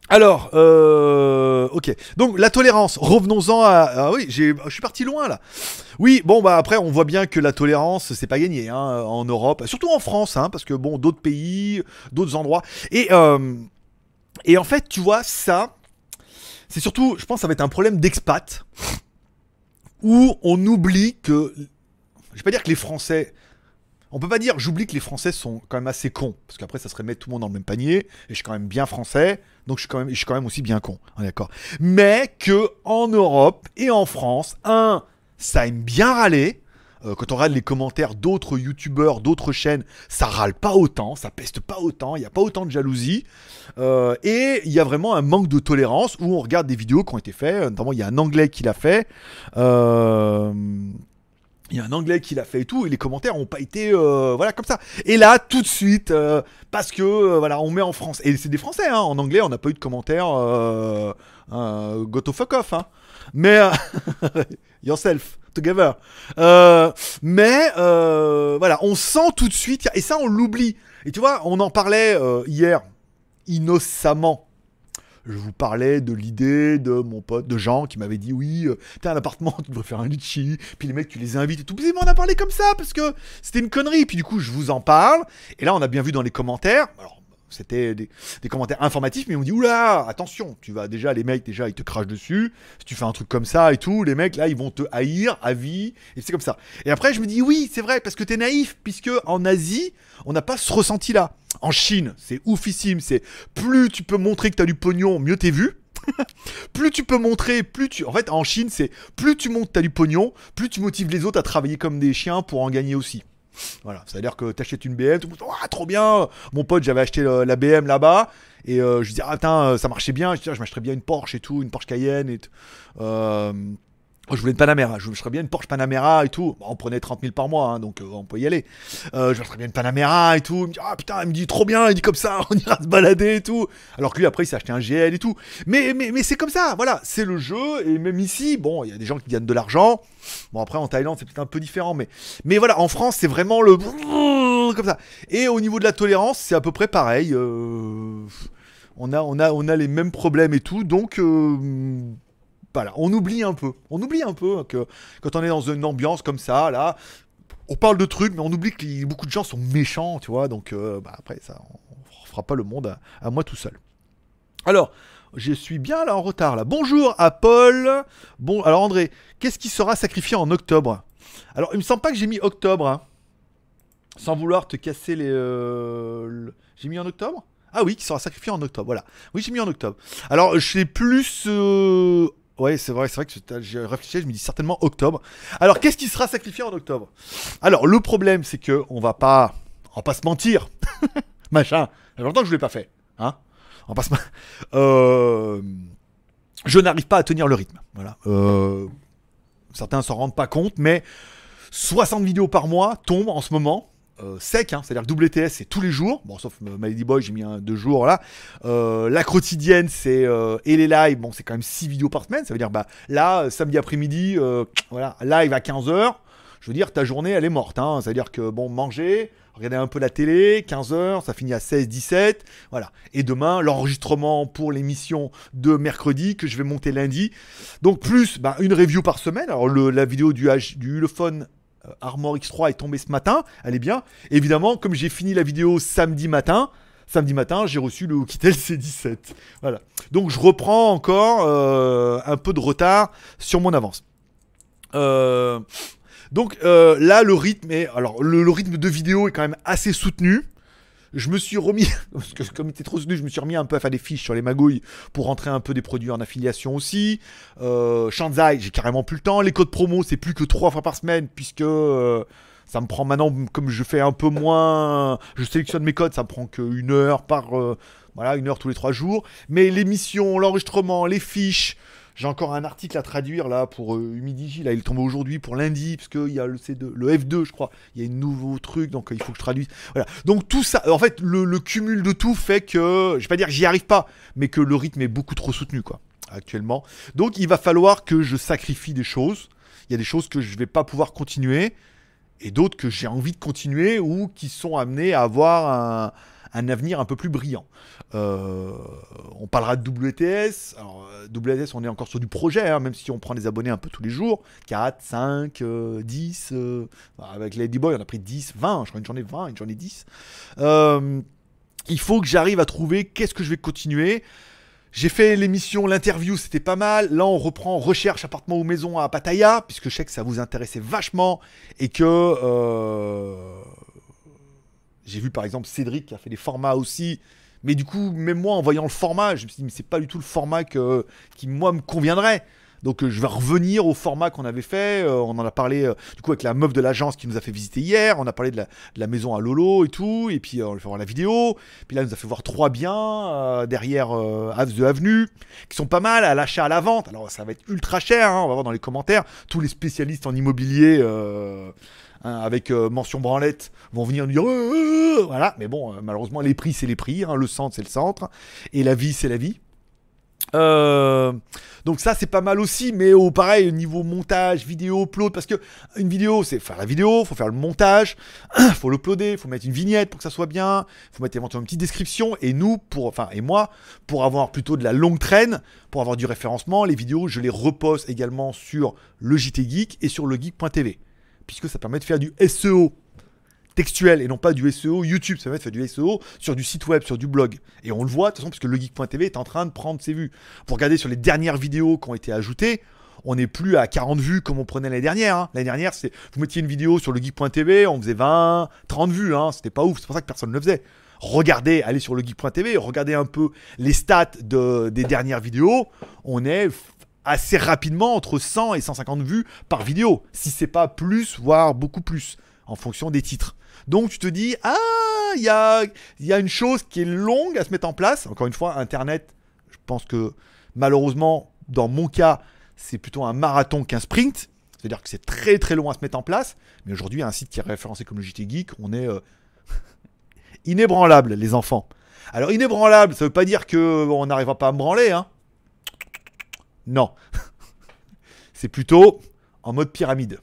alors, euh, ok. Donc la tolérance, revenons-en à... Ah oui, je suis parti loin là. Oui, bon bah après on voit bien que la tolérance c'est pas gagné hein, en Europe, surtout en France, hein, parce que bon d'autres pays, d'autres endroits. Et euh, et en fait, tu vois, ça, c'est surtout, je pense, ça va être un problème d'expat, où on oublie que, je vais pas dire que les Français, on peut pas dire, j'oublie que les Français sont quand même assez cons, parce qu'après ça serait mettre tout le monde dans le même panier, et je suis quand même bien français, donc je suis quand même, je suis quand même aussi bien con, on est d'accord. Mais que en Europe et en France, un, ça aime bien râler. Euh, quand on regarde les commentaires d'autres youtubeurs, d'autres chaînes, ça râle pas autant, ça peste pas autant, il n'y a pas autant de jalousie. Euh, et il y a vraiment un manque de tolérance où on regarde des vidéos qui ont été faites, notamment il y a un anglais qui l'a fait. Euh, il y a un anglais qui l'a fait et tout, et les commentaires ont pas été voilà comme ça. Et là, tout de suite, parce que voilà, on met en France, et c'est des Français, hein, en anglais, on n'a pas eu de commentaires euh, fuck off, hein. Mais yourself Euh, mais euh, voilà, on sent tout de suite, et ça on l'oublie. Et tu vois, on en parlait euh, hier innocemment. Je vous parlais de l'idée de mon pote, de Jean, qui m'avait dit oui, t'as un appartement, tu devrais faire un litchi, puis les mecs, tu les invites et tout. Puis on a parlé comme ça, parce que c'était une connerie. Puis du coup, je vous en parle. Et là, on a bien vu dans les commentaires. C'était des, commentaires informatifs, mais on dit oula, attention, tu vas déjà, les mecs, déjà, ils te crachent dessus. Si tu fais un truc comme ça et tout, les mecs, là, ils vont te haïr à vie. Et c'est comme ça. Et après, je me dis oui, c'est vrai, parce que t'es naïf, puisque en Asie, on n'a pas ce ressenti-là. En Chine, c'est oufissime. C'est plus tu peux montrer que t'as du pognon, mieux t'es vu. plus tu peux montrer, plus tu. En fait, en Chine, c'est plus tu montres, t'as du pognon, plus tu motives les autres à travailler comme des chiens pour en gagner aussi. Voilà, c'est-à-dire que t'achètes une BM, tout le monde, Ah, trop bien. Mon pote, j'avais acheté euh, la BM là-bas et euh, je disais ah putain, ça marchait bien. Je Ah, je m'achèterais bien une Porsche et tout, une Porsche Cayenne et. Euh, je voulais une Panamera, je m'achèterais bien une Porsche Panamera et tout. Bon, on prenait 30 000 par mois, hein, donc euh, on peut y aller. Euh, je m'achèterais bien une Panamera et tout. Il me dit ah putain, il me dit trop bien, il dit comme ça, on ira se balader et tout. Alors que lui après il s'est acheté un GL et tout. Mais mais, mais c'est comme ça, voilà, c'est le jeu et même ici, bon, il y a des gens qui gagnent de l'argent. Bon après en Thaïlande c'est peut-être un peu différent, mais mais voilà, en France c'est vraiment le comme ça. Et au niveau de la tolérance, c'est à peu près pareil. euh, On a, on, a, on a les mêmes problèmes et tout, donc on oublie un peu. On oublie un peu que quand on est dans une ambiance comme ça, là, on parle de trucs, mais on oublie que beaucoup de gens sont méchants, tu vois. Donc euh, bah, après, ça, on fera pas le monde à, moi tout seul. Alors, je suis bien là en retard là. Bonjour à Paul. Bon, alors André, qu'est-ce qui sera sacrifié en octobre? Alors, il me semble pas que j'ai mis octobre. hein. Sans vouloir te casser les. euh, J'ai mis en octobre? Ah oui, qui sera sacrifié en octobre. Voilà. Oui, j'ai mis en octobre. Alors, je sais plus. euh, Ouais, c'est vrai, c'est vrai que j'ai réfléchi, je me dis certainement octobre. Alors, qu'est-ce qui sera sacrifié en octobre? Alors, le problème, c'est que on va pas, on va pas se mentir, machin. Longtemps que je l'ai pas fait, hein. On va pas se, men- euh, je n'arrive pas à tenir le rythme. Voilà. Euh, certains s'en rendent pas compte, mais 60 vidéos par mois tombent en ce moment. Euh, sec, hein, c'est-à-dire WTS c'est tous les jours, bon sauf euh, Malady Boy j'ai mis un deux jours là. Euh, la quotidienne c'est euh, et les lives, bon c'est quand même 6 vidéos par semaine, ça veut dire bah là euh, samedi après-midi, euh, voilà live à 15h, je veux dire ta journée elle est morte, hein, c'est-à-dire que bon manger, regarder un peu la télé, 15h, ça finit à 16-17, voilà. Et demain l'enregistrement pour l'émission de mercredi que je vais monter lundi, donc plus bah, une review par semaine. Alors le- la vidéo du, H, du euh, Armor X3 est tombée ce matin, elle est bien. Évidemment, comme j'ai fini la vidéo samedi matin, samedi matin, j'ai reçu le Oukitel C17. Voilà. Donc je reprends encore euh, un peu de retard sur mon avance. Euh, donc euh, là, le rythme est, alors le rythme de vidéo est quand même assez soutenu. Je me suis remis, comme il était trop soutenu, je me suis remis un peu à faire des fiches sur les magouilles pour rentrer un peu des produits en affiliation aussi. Euh, Shanzai, j'ai carrément plus le temps. Les codes promo, c'est plus que trois fois par semaine, puisque euh, ça me prend maintenant, comme je fais un peu moins, je sélectionne mes codes, ça me prend qu'une heure par, euh, voilà, une heure tous les trois jours. Mais l'émission, l'enregistrement, les fiches, j'ai encore un article à traduire là pour euh, Humidigi, là il est tombé aujourd'hui pour lundi, parce qu'il y a le C2, le F2 je crois, il y a un nouveau truc, donc euh, il faut que je traduise. Voilà. Donc tout ça, en fait, le, le cumul de tout fait que, je vais pas dire que j'y arrive pas, mais que le rythme est beaucoup trop soutenu quoi, actuellement. Donc il va falloir que je sacrifie des choses. Il y a des choses que je vais pas pouvoir continuer et d'autres que j'ai envie de continuer ou qui sont amenés à avoir un, un avenir un peu plus brillant. Euh, on parlera de WTS. Alors, euh, WTS, on est encore sur du projet, hein, même si on prend des abonnés un peu tous les jours. 4, 5, euh, 10. euh, avec Ladyboy, on a pris 10, 20. Je crois une journée 20, une journée 10. Euh, il faut que j'arrive à trouver qu'est-ce que je vais continuer. J'ai fait l'émission, l'interview, c'était pas mal. Là, on reprend recherche appartement ou maison à Pattaya, puisque je sais que ça vous intéressait vachement et que j'ai vu par exemple Cédric qui a fait des formats aussi. Mais du coup, même moi, en voyant le format, je me suis dit, mais c'est pas du tout le format qui, moi, me conviendrait. Donc, euh, je vais revenir au format qu'on avait fait. Euh, on en a parlé, euh, du coup, avec la meuf de l'agence qui nous a fait visiter hier. On a parlé de la, maison à Lolo et tout. Et puis, on lui fait voir la vidéo. Puis là, elle nous a fait voir trois biens derrière de Avenue, qui sont pas mal à l'achat, à la vente. Alors, ça va être ultra cher. hein, on va voir dans les commentaires. Tous les spécialistes en immobilier. Hein, avec euh, mention branlette vont venir nous dire Euh, euh, voilà. Mais bon malheureusement les prix c'est les prix hein, le centre c'est le centre. Et la vie c'est la vie. Donc ça c'est pas mal aussi. Mais au pareil niveau montage vidéo upload parce que une vidéo c'est faire la vidéo faut faire le montage. Faut l'uploader faut mettre une vignette pour que ça soit bien. Faut mettre éventuellement une petite description. Et nous pour enfin et moi pour avoir plutôt de la longue traîne pour avoir du référencement les vidéos je les repose également sur le JT Geek et sur le geek.tv puisque ça permet de faire du SEO textuel et non pas du SEO YouTube, ça permet de faire du SEO sur du site web, sur du blog. Et on le voit de toute façon parce que legeek.tv est en train de prendre ses vues. Pour regarder sur les dernières vidéos qui ont été ajoutées, on n'est plus à 40 vues comme on prenait l'année dernière. hein. L'année dernière, c'est vous mettiez une vidéo sur legeek.tv, on faisait 20, 30 vues, hein. c'était pas ouf, c'est pour ça que personne ne le faisait. Regardez, allez sur legeek.tv, regardez un peu les stats de, des dernières vidéos, on est assez rapidement entre 100 et 150 vues par vidéo, si c'est pas plus, voire beaucoup plus. en fonction des titres. Donc tu te dis, ah, il y a, y a une chose qui est longue à se mettre en place. Encore une fois, Internet, je pense que malheureusement, dans mon cas, c'est plutôt un marathon qu'un sprint. C'est-à-dire que c'est très très long à se mettre en place. Mais aujourd'hui, un site qui est référencé comme le JT Geek, on est euh, inébranlable, les enfants. Alors inébranlable, ça veut pas dire que on n'arrivera pas à me branler, hein. Non. c'est plutôt en mode pyramide.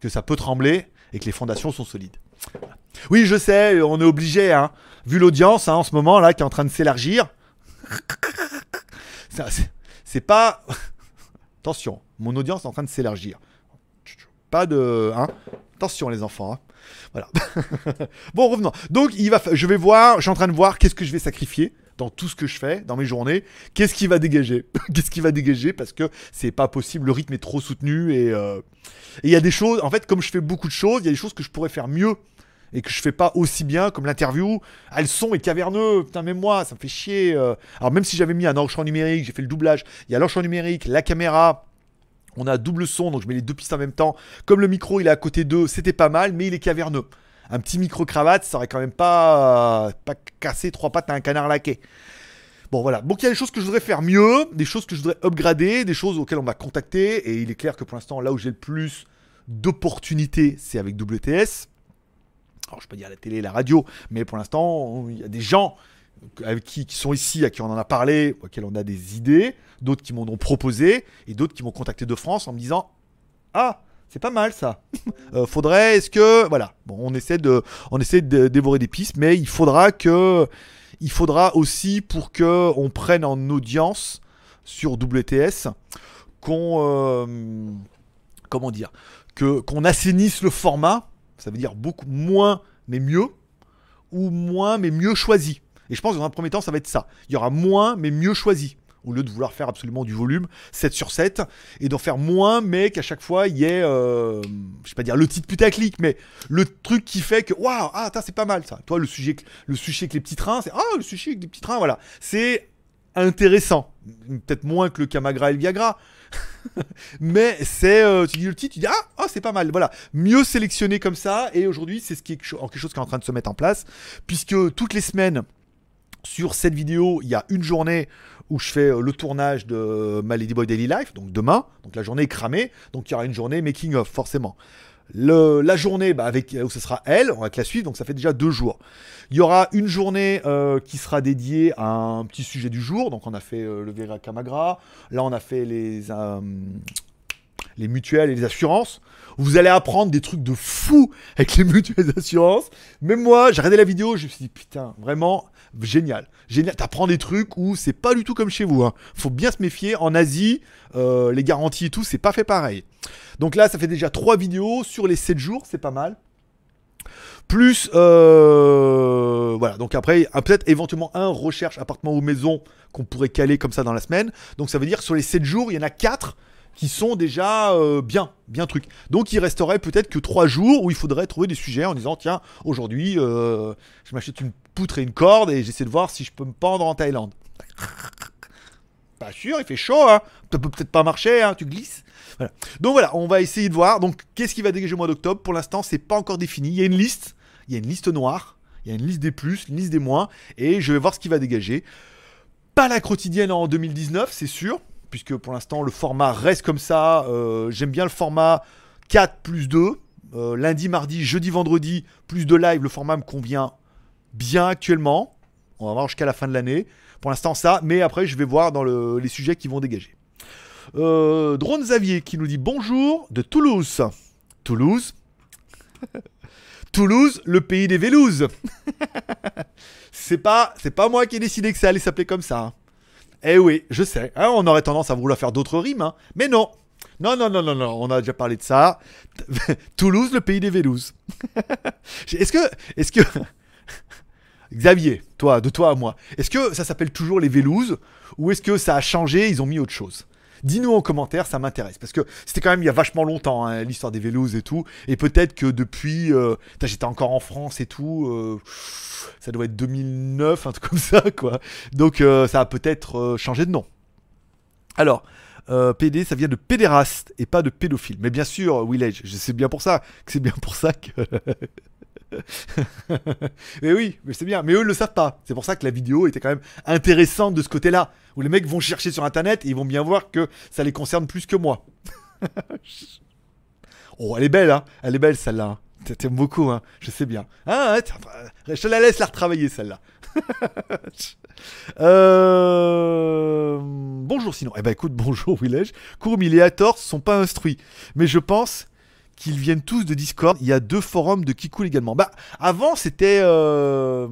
Que ça peut trembler et que les fondations sont solides. Oui, je sais, on est obligé, hein. Vu l'audience hein, en ce moment là qui est en train de s'élargir. C'est- pas. Attention, mon audience est en train de s'élargir. Pas de. Hein Attention les enfants. hein. Voilà. bon, revenons. Donc, il va, je vais voir, je suis en train de voir qu'est-ce que je vais sacrifier dans tout ce que je fais, dans mes journées. Qu'est-ce qui va dégager Qu'est-ce qui va dégager Parce que c'est pas possible, le rythme est trop soutenu et euh, et il y a des choses, en fait, comme je fais beaucoup de choses, il y a des choses que je pourrais faire mieux et que je fais pas aussi bien comme l'interview. Ah, le son est caverneux, putain, même moi, ça me fait chier. euh. Alors, même si j'avais mis un enregistrement numérique, j'ai fait le doublage, il y a l'enregistrement numérique, la caméra. On a double son, donc je mets les deux pistes en même temps. Comme le micro, il est à côté d'eux, c'était pas mal, mais il est caverneux. Un petit micro-cravate, ça aurait quand même pas, pas cassé trois pattes à un canard laqué. Bon voilà, donc il y a des choses que je voudrais faire mieux, des choses que je voudrais upgrader, des choses auxquelles on m'a contacté, et il est clair que pour l'instant, là où j'ai le plus d'opportunités, c'est avec WTS. Alors je peux dire la télé, la radio, mais pour l'instant, il y a des gens avec qui, qui sont ici, à qui on en a parlé, auxquels on a des idées, d'autres qui m'en ont proposé, et d'autres qui m'ont contacté de France en me disant Ah, c'est pas mal ça. Euh, faudrait, est-ce que. Voilà. Bon, on essaie de, on essaie de dévorer des pistes, mais il faudra que. Il faudra aussi pour que on prenne en audience sur WTS qu'on. euh, comment dire Qu'on assainisse le format. Ça veut dire beaucoup moins, mais mieux. Ou moins, mais mieux choisi. Et je pense que dans un premier temps, ça va être ça. Il y aura moins, mais mieux choisi. Au lieu de vouloir faire absolument du volume, 7 sur 7, et d'en faire moins, mais qu'à chaque fois, il y ait, euh, je sais pas dire le titre putaclic, mais le truc qui fait que, waouh, ah, c'est pas mal ça. Toi, le sujet, le sujet avec les petits trains, c'est, ah, le sujet avec les petits trains, voilà. C'est intéressant. Peut-être moins que le Camagra et le Viagra. mais c'est, euh, tu dis le titre, tu dis, ah, ah, c'est pas mal. Voilà. Mieux sélectionné comme ça, et aujourd'hui, c'est ce qui est quelque chose qui est en train de se mettre en place, puisque toutes les semaines, sur cette vidéo, il y a une journée où je fais euh, le tournage de ma Ladyboy Daily Life, donc demain. Donc la journée est cramée, donc il y aura une journée making of, forcément. La journée bah, avec, où ce sera elle, on va que la suivre, donc ça fait déjà deux jours. Il y aura une journée euh, qui sera dédiée à un petit sujet du jour, donc on a fait euh, le Vera Camagra, là on a fait les, euh, les mutuelles et les assurances. Vous allez apprendre des trucs de fou avec les mutuelles et les assurances. Même moi, j'ai regardé la vidéo, je me suis dit, putain, vraiment, génial. Génial. T'apprends des trucs où c'est pas du tout comme chez vous. Hein. Faut bien se méfier. En Asie, euh, les garanties et tout, c'est pas fait pareil. Donc là, ça fait déjà trois vidéos sur les 7 jours, c'est pas mal. Plus, euh, voilà, donc après, peut-être éventuellement un recherche appartement ou maison qu'on pourrait caler comme ça dans la semaine. Donc ça veut dire sur les 7 jours, il y en a 4 qui sont déjà euh, bien, bien truc. Donc il resterait peut-être que 3 jours où il faudrait trouver des sujets en disant tiens, aujourd'hui, je m'achète une poutre et une corde et j'essaie de voir si je peux me pendre en Thaïlande. Pas sûr, il fait chaud, hein. Ça peut peut-être pas marcher, hein, tu glisses. Voilà. Donc voilà, on va essayer de voir. Donc qu'est-ce qui va dégager au mois d'octobre? Pour l'instant, c'est pas encore défini. Il y a une liste, il y a une liste noire, il y a une liste des plus, une liste des moins, et je vais voir ce qui va dégager. Pas la quotidienne en 2019, c'est sûr, puisque pour l'instant le format reste comme ça. Euh, J'aime bien le format 4 plus 2. Euh, lundi, mardi, jeudi, vendredi, plus de live. Le format me convient bien actuellement. On va voir jusqu'à la fin de l'année. Pour l'instant, ça. Mais après, je vais voir dans le- les sujets qui vont dégager. Euh, Drone Xavier qui nous dit bonjour de Toulouse. Toulouse. Toulouse, le pays des Vélouses. c'est pas, c'est pas moi qui ai décidé que ça allait s'appeler comme ça. hein. Eh oui, je sais. hein, on aurait tendance à vouloir faire d'autres rimes, hein. mais non. Non, non, non, non, non, on a déjà parlé de ça. Toulouse, le pays des Vélouses. est-ce que, est-ce que, Xavier, toi, de toi à moi, est-ce que ça s'appelle toujours les Vélouses ou est-ce que ça a changé, ils ont mis autre chose? Dis-nous en commentaire, ça m'intéresse. Parce que c'était quand même il y a vachement longtemps, hein, l'histoire des Vélouses et tout. Et peut-être que depuis. euh, J'étais encore en France et tout. euh, ça doit être 2009, un truc comme ça, quoi. Donc euh, ça a peut-être changé de nom. Alors, PD, ça vient de pédéraste et pas de pédophile. Mais bien sûr, Willage, sais bien pour ça c'est bien pour ça que. mais oui, mais c'est bien. Mais eux le savent pas. C'est pour ça que la vidéo était quand même intéressante de ce côté-là, où les mecs vont chercher sur Internet et ils vont bien voir que ça les concerne plus que moi. oh, elle est belle, hein. Elle est belle celle-là. hein. T'a- T'aimes beaucoup, hein. Je sais bien. Ah, je te la laisse la retravailler celle-là. Euh, Bonjour sinon. Eh ben écoute, bonjour Willage. Courmil et Hathor sont pas instruits. Mais je pense qu'ils viennent tous de Discord. Il y a deux forums de Kikoul également. Bah, avant c'était... euh,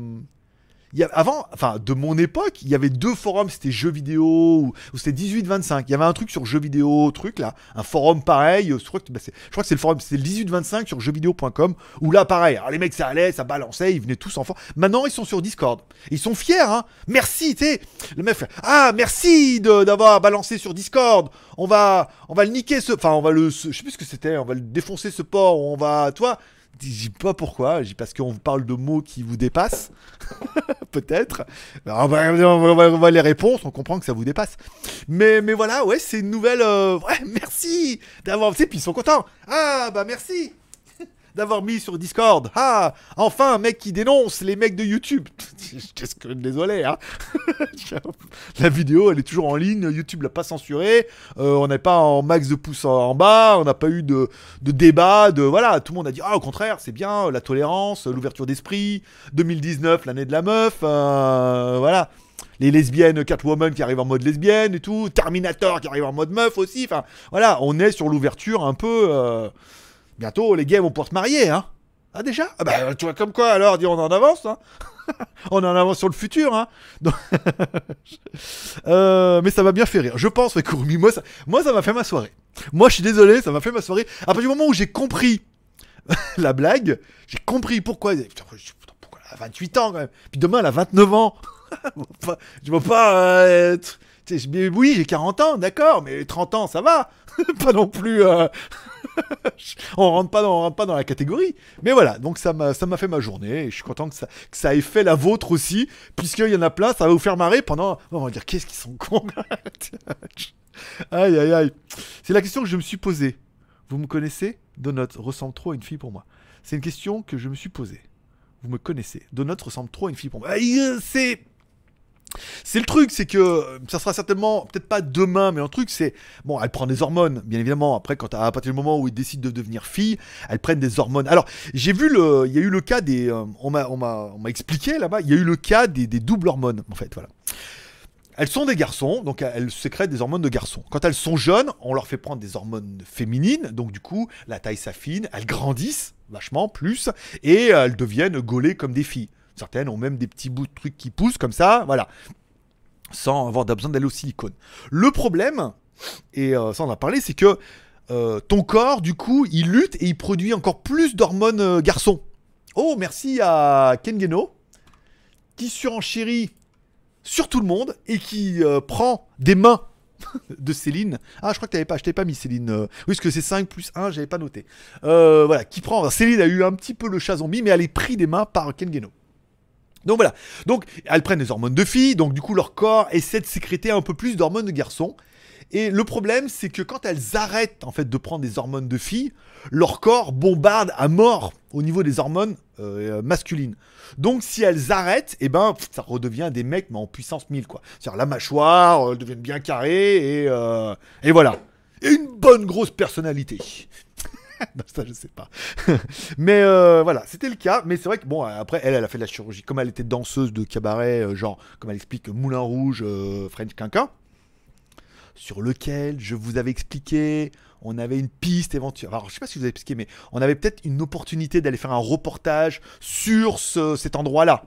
avant, enfin, de mon époque, il y avait deux forums, c'était jeux vidéo, ou, c'était 18-25. Il y avait un truc sur jeux vidéo, truc là, un forum pareil. Je crois que, bah, c'est- je crois que c'est le forum, c'est le 18-25 sur jeuxvideo.com, où là, pareil, alors les mecs, ça allait, ça balançait, ils venaient tous en forme. Maintenant, ils sont sur Discord. Ils sont fiers, hein. Merci, tu sais. Le mec fait, ah, merci de- d'avoir balancé sur Discord. On va, on va le niquer ce, enfin, on va le, je sais plus ce que c'était, on va le défoncer ce port, on va, toi. Je dis pas pourquoi, je dis parce qu'on vous parle de mots qui vous dépassent peut-être. Alors, On va, on on les réponses, on comprend que ça vous dépasse. Mais, mais voilà, ouais, c'est une nouvelle. euh, ouais, merci d'avoir. Tu sais, puis ils sont contents. Ah, bah merci d'avoir mis sur Discord. Ah, enfin un mec qui dénonce les mecs de YouTube. Qu'est-ce que désolé, hein. La vidéo, elle est toujours en ligne. YouTube l'a pas censurée. Euh, on n'est pas en max de pouces en, bas. On n'a pas eu de, débat. De voilà, tout le monde a dit ah au contraire, c'est bien la tolérance, l'ouverture d'esprit. 2019, l'année de la meuf. euh, voilà. Les lesbiennes, Catwoman qui arrive en mode lesbienne et tout, Terminator qui arrive en mode meuf aussi. Enfin, voilà, on est sur l'ouverture un peu. euh, Bientôt, les gays vont pouvoir se marier, hein. Ah déjà? Ah bah tu vois comme quoi alors, dis on en avance, hein. on en avance sur le futur, hein. Euh, mais ça m'a bien fait rire. Je pense, ouais, Kurumi, moi ça, moi ça m'a fait ma soirée. Moi je suis désolé, ça m'a fait ma soirée. À partir du moment où j'ai compris la blague, j'ai compris pourquoi. Pourquoi elle a 28 ans quand même. Puis demain elle a 29 ans. je vois pas. euh, être- mais oui, j'ai 40 ans, d'accord, mais 30 ans, ça va. pas non plus. euh, on rentre pas dans, on pas dans la catégorie. Mais voilà, donc ça m'a, ça m'a fait ma journée. Et je suis content que ça, que ça ait fait la vôtre aussi, puisqu'il y en a plein, ça va vous faire marrer pendant. On va dire, qu'est-ce qu'ils sont cons. aïe, aïe, aïe. C'est la question que je me suis posée. Vous me connaissez? Donut ressemble trop à une fille pour moi. C'est une question que je me suis posée. Vous me connaissez? Donut ressemble trop à une fille pour moi. C'est. C'est le truc, c'est que euh, ça sera certainement, peut-être pas demain, mais un truc, c'est. Bon, elle prend des hormones, bien évidemment. Après, quand à partir du moment où il décide de devenir fille, elle prennent des hormones. Alors, j'ai vu le. Il y a eu le cas des. euh, on m'a expliqué là-bas, il y a eu le cas des, des doubles hormones, en fait, voilà. Elles sont des garçons, donc elles sécrètent des hormones de garçons. Quand elles sont jeunes, on leur fait prendre des hormones féminines, donc du coup, la taille s'affine, elles grandissent vachement plus, et elles deviennent gaulées comme des filles. Certaines ont même des petits bouts de trucs qui poussent comme ça, voilà, sans avoir besoin d'aller au silicone. Le problème, et euh, ça on en a parlé, c'est que euh, ton corps, du coup, il lutte et il produit encore plus d'hormones euh, garçons. Oh, merci à Kengeno, qui surenchérit sur tout le monde et qui prend des mains de Céline. Ah, je crois que t'avais pas, je t'avais pas mis Céline. Oui, parce que c'est 5 plus 1, j'avais pas noté. Voilà, qui prend. Céline a eu un petit peu le chat zombie, mais elle est prise des mains par Kengeno. Donc voilà. Donc elles prennent des hormones de filles, donc du coup leur corps essaie de sécréter un peu plus d'hormones de garçons. Et le problème, c'est que quand elles arrêtent en fait de prendre des hormones de filles, leur corps bombarde à mort au niveau des hormones euh, masculines. Donc si elles arrêtent, et ben pff, ça redevient des mecs mais en puissance 1000 quoi. C'est-à-dire la mâchoire euh, devient bien carrée et, euh, et voilà. Et une bonne grosse personnalité. ça je sais pas. mais euh, voilà, c'était le cas. Mais c'est vrai que bon, après elle, elle a fait de la chirurgie. Comme elle était danseuse de cabaret, euh, genre comme elle explique Moulin Rouge, euh, French Quinquin sur lequel je vous avais expliqué, on avait une piste éventuelle. Alors, je sais pas si vous avez expliqué, mais on avait peut-être une opportunité d'aller faire un reportage sur ce- cet endroit-là.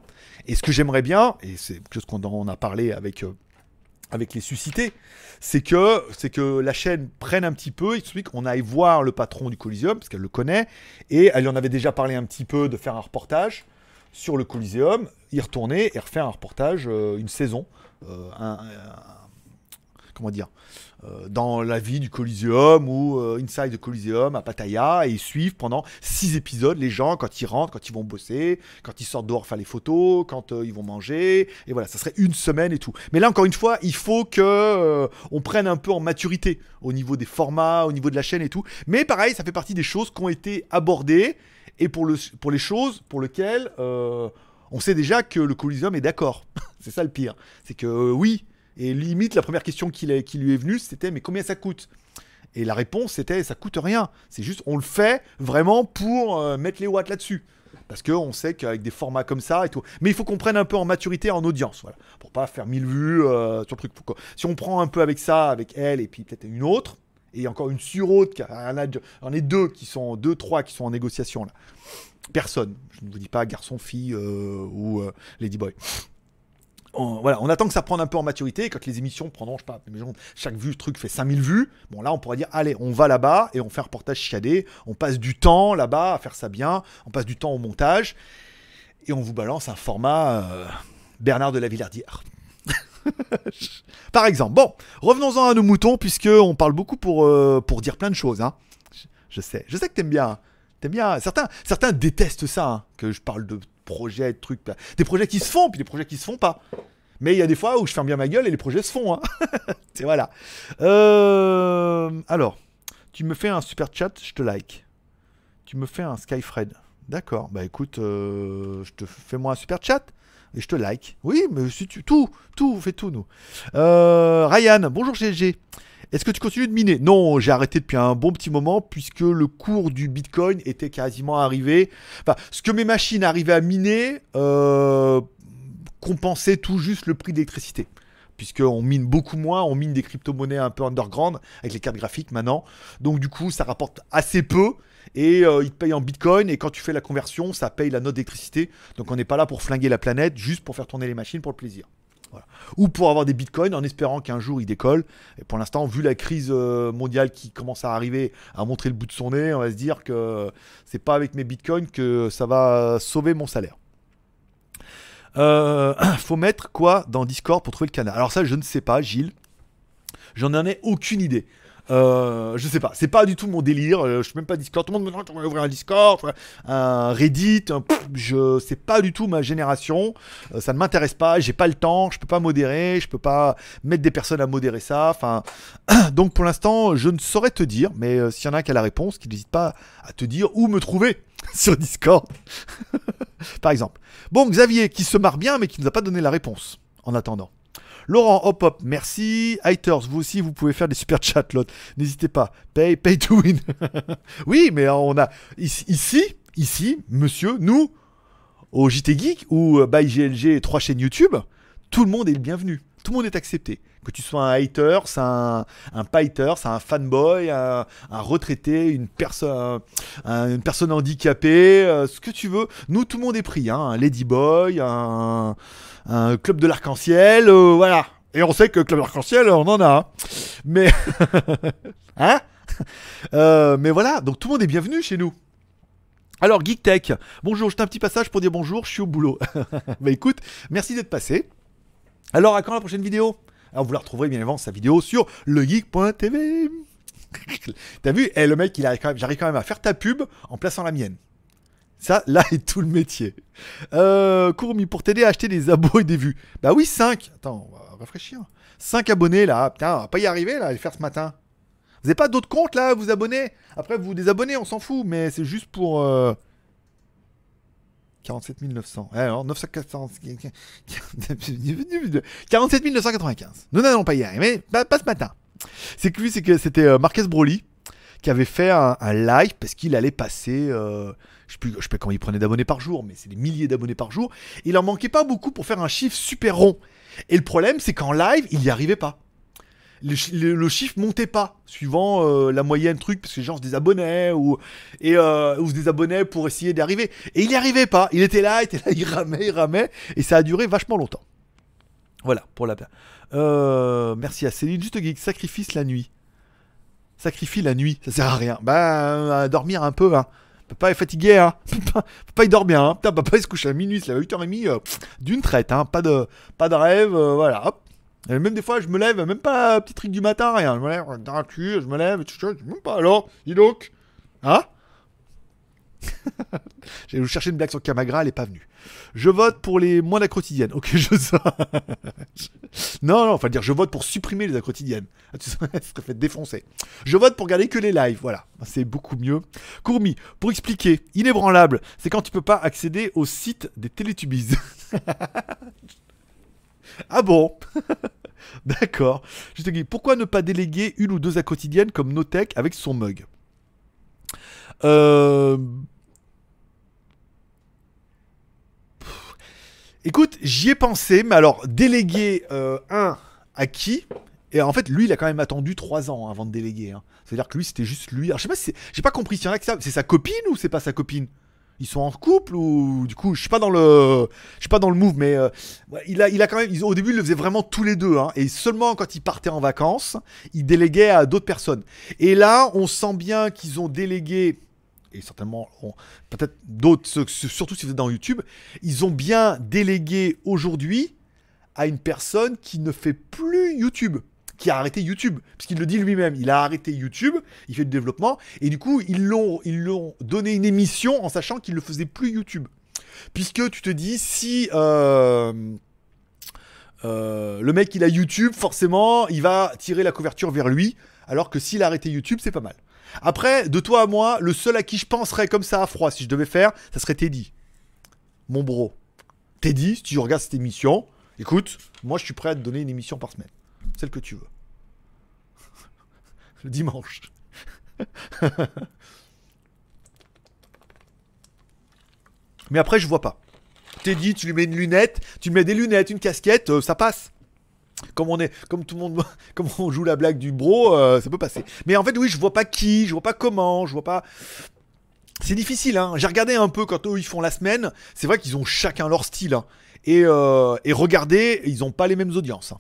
Et ce que j'aimerais bien, et c'est quelque chose qu'on a parlé avec, avec les suscités, c'est que, c'est que la chaîne prenne un petit peu, explique qu'on aille voir le patron du Coliseum, parce qu'elle le connaît, et elle en avait déjà parlé un petit peu de faire un reportage sur le Coliseum, y retourner et refaire un reportage, euh, une saison, euh, comment dire, euh, dans la vie du Coliseum ou euh, Inside the Coliseum à Pattaya et ils suivent pendant six épisodes les gens quand ils rentrent, quand ils vont bosser, quand ils sortent dehors faire les photos, quand euh, ils vont manger. Et voilà, ça serait une semaine et tout. Mais là, encore une fois, il faut que on prenne un peu en maturité au niveau des formats, au niveau de la chaîne et tout. Mais pareil, ça fait partie des choses qui ont été abordées et pour, le, pour les choses pour lesquelles on sait déjà que le Coliseum est d'accord. c'est ça le pire. C'est que oui, et limite la première question qui, lui est venue, c'était mais combien ça coûte? Et la réponse c'était ça coûte rien. C'est juste on le fait vraiment pour euh, mettre les watts là-dessus. Parce qu'on sait qu'avec des formats comme ça et tout. Mais il faut qu'on prenne un peu en maturité, en audience, voilà. Pour pas faire mille vues euh, sur le truc. Si on prend un peu avec ça, avec elle et puis peut-être une autre, et encore une sur autre, qui a- un adj- on est deux qui sont, deux, trois qui sont en négociation là. Personne. Je ne vous dis pas garçon, fille euh, ou euh, ladyboy. On, voilà, on attend que ça prenne un peu en maturité. Quand les émissions prendront, je sais pas, chaque vue, truc fait 5000 vues. Bon, là, on pourrait dire, allez, on va là-bas et on fait un reportage chiadé. On passe du temps là-bas à faire ça bien. On passe du temps au montage. Et on vous balance un format euh, Bernard de la Villardière. Par exemple. Bon, revenons-en à nos moutons, puisque on parle beaucoup pour, euh, dire plein de choses. hein. Je, je sais, je sais que t'aimes bien. hein. T'aimes bien. Certains, certains détestent ça, hein, que je parle de projets, trucs. Des projets qui se font, puis des projets qui se font pas. Mais il y a des fois où je ferme bien ma gueule et les projets se font. Hein. Voilà. Euh, alors, tu me fais un super chat, je te like. Tu me fais un Skyfred. D'accord. Bah écoute, euh, je te fais moi un super chat et je te like. Oui, mais si tu tout, tout, fais tout nous. Euh, Ryan, bonjour GG. Est-ce que tu continues de miner? Non, j'ai arrêté depuis un bon petit moment puisque le cours du Bitcoin était quasiment arrivé. Enfin, ce que mes machines arrivaient à miner euh, compensait tout juste le prix de l'électricité. Puisqu'on mine beaucoup moins, on mine des crypto-monnaies un peu underground avec les cartes graphiques maintenant. Donc du coup, ça rapporte assez peu et euh, ils te payent en bitcoin et quand tu fais la conversion, ça paye la note d'électricité. Donc on n'est pas là pour flinguer la planète, juste pour faire tourner les machines pour le plaisir. Ou pour avoir des bitcoins en espérant qu'un jour ils décollent. Et pour l'instant, vu la crise euh, mondiale qui commence à arriver, à montrer le bout de son nez, on va se dire que c'est pas avec mes bitcoins que ça va sauver mon salaire. Euh, faut mettre quoi dans Discord pour trouver le canal Alors ça, je ne sais pas, Gilles. J'en en ai aucune idée. Euh, je sais pas, c'est pas du tout mon délire. euh, je suis même pas Discord. Tout le monde me demande comment ouvrir un Discord, un Reddit. je c'est pas du tout ma génération. Euh, ça ne m'intéresse pas. J'ai pas le temps. Je peux pas modérer. Je peux pas mettre des personnes à modérer ça. Enfin, donc pour l'instant, je ne saurais te dire. Mais s'il y en a qui a la réponse, qui n'hésite pas à te dire où me trouver sur Discord, par exemple. Bon, Xavier, qui se marre bien, mais qui nous a pas donné la réponse. En attendant. Laurent, hop hop, merci. Haters, vous aussi, vous pouvez faire des super chats, l'autre. N'hésitez pas. Pay, pay to win. oui, mais on a ici, ici, monsieur, nous, au JT Geek ou euh, by GLG, trois chaînes YouTube, tout le monde est le bienvenu. Tout le monde est accepté. Que tu sois un hater, c'est un, un c'est un fanboy, un, retraité, une, personne un- une personne handicapée, euh, ce que tu veux. Nous, tout le monde est pris. Hein, un ladyboy, un, un club de l'arc-en-ciel, euh, voilà. Et on sait que club de l'arc-en-ciel, on en a. hein. Mais, hein? Euh, Mais voilà, donc tout le monde est bienvenu chez nous. Alors, Geek Tech, bonjour, je un petit passage pour dire bonjour, je suis au boulot. bah écoute, merci d'être passé. Alors, à quand la prochaine vidéo? Alors, vous la retrouverez bien évidemment sa vidéo sur legeek.tv. T'as vu? Eh, le mec, même, j'arrive quand même à faire ta pub en plaçant la mienne. Ça, là est tout le métier. Euh, Courmi, pour t'aider à acheter des abos et des vues. Bah oui, 5. Attends, on va réfléchir. 5 abonnés là. Putain, on va pas y arriver là, à les faire ce matin. Vous avez pas d'autres comptes là, vous abonner? Après, vous désabonnez, on s'en fout, mais c'est juste pour. euh, 47 900. Eh, Alors, 940 47 995. Nous n'allons pas y arriver, pas, pas ce matin. C'est que lui, c'était euh, Marquez Broly qui avait fait un, un live parce qu'il allait passer, euh, je sais plus, pas comment il prenait d'abonnés par jour, mais c'est des milliers d'abonnés par jour. Il en manquait pas beaucoup pour faire un chiffre super rond. Et le problème, c'est qu'en live, il n'y arrivait pas. Le chiffre montait pas, suivant euh, la moyenne truc, parce que les gens se désabonnaient ou, et, euh, ou se désabonnaient pour essayer d'arriver. Et il n'y arrivait pas. Il était là, il était là, il ramait, il ramait, et ça a duré vachement longtemps. Voilà, pour la euh, Merci à Céline. Juste geek, sacrifice la nuit. Sacrifie la nuit, ça sert à rien. Bah, à dormir un peu, hein. Papa est fatigué, hein. Papa, il dort bien, hein. Putain, papa il se couche à minuit, il lève à 8h30 euh, d'une traite, hein. Pas de, pas de rêve, euh, voilà, hop. Et même des fois, je me lève, même pas petit truc du matin, rien. Je me lève, dans le cul, je me lève, je même pas. Alors, dis donc. Hein J'ai vous chercher une blague sur Camagra, elle est pas venue. Je vote pour les moins quotidiennes. Ok, je sais. non, non, enfin dire, je vote pour supprimer les quotidiennes. Ah, tu fait défoncer. Je vote pour garder que les lives, voilà. C'est beaucoup mieux. Courmi, pour expliquer, inébranlable, c'est quand tu peux pas accéder au site des Télétubies. ah bon? D'accord. Je te dis, pourquoi ne pas déléguer une ou deux à quotidienne comme Notech avec son mug? Euh, Écoute, j'y ai pensé, mais alors déléguer euh, un à qui? Et en fait, lui, il a quand même attendu trois ans hein, avant de déléguer. hein. C'est-à-dire que lui, c'était juste lui. Alors, je sais pas si j'ai pas compris. S'il y en a que ça, c'est sa copine ou c'est pas sa copine? Ils sont en couple ou du coup, je suis pas dans le, je suis pas dans le move, mais euh, il a, il a quand même. ils- au début, il le faisait vraiment tous les deux, hein, et seulement quand il partait en vacances, il déléguait à d'autres personnes. Et là, on sent bien qu'ils ont délégué et certainement peut-être d'autres, surtout si vous êtes dans YouTube, ils ont bien délégué aujourd'hui à une personne qui ne fait plus YouTube, qui a arrêté YouTube, puisqu'il le dit lui-même, il a arrêté YouTube, il fait du développement, et du coup ils l'ont, ils l'ont donné une émission en sachant qu'il ne faisait plus YouTube. Puisque tu te dis, si euh, euh, le mec il a YouTube, forcément il va tirer la couverture vers lui, alors que s'il a arrêté YouTube, c'est pas mal. Après, de toi à moi, le seul à qui je penserais comme ça à froid, si je devais faire, ça serait Teddy. Mon bro. Teddy, si tu regardes cette émission, écoute, moi je suis prêt à te donner une émission par semaine. Celle que tu veux. Le dimanche. Mais après, je vois pas. Teddy, tu lui mets une lunette, tu lui mets des lunettes, une casquette, euh, ça passe. Comme on est, comme tout le monde, comme on joue la blague du bro, euh, ça peut passer. Mais en fait, oui, je vois pas qui, je vois pas comment, je vois pas. C'est difficile, hein. J'ai regardé un peu quand eux ils font la semaine. C'est vrai qu'ils ont chacun leur style. hein. Et, euh, regardez, ils ont pas les mêmes audiences. hein.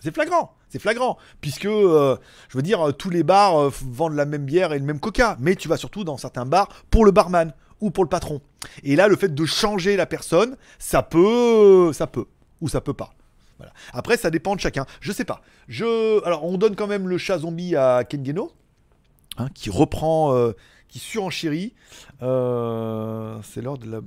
C'est flagrant, c'est flagrant. Puisque, euh, je veux dire, tous les bars euh, vendent la même bière et le même coca. Mais tu vas surtout dans certains bars pour le barman ou pour le patron. Et là, le fait de changer la personne, ça peut, ça peut, ou ça peut pas. Après, ça dépend de chacun. Je sais pas. Je, alors, on donne quand même le chat zombie à Ken Geno, hein, qui reprend, euh, qui surenchérit. Euh, c'est l'heure de la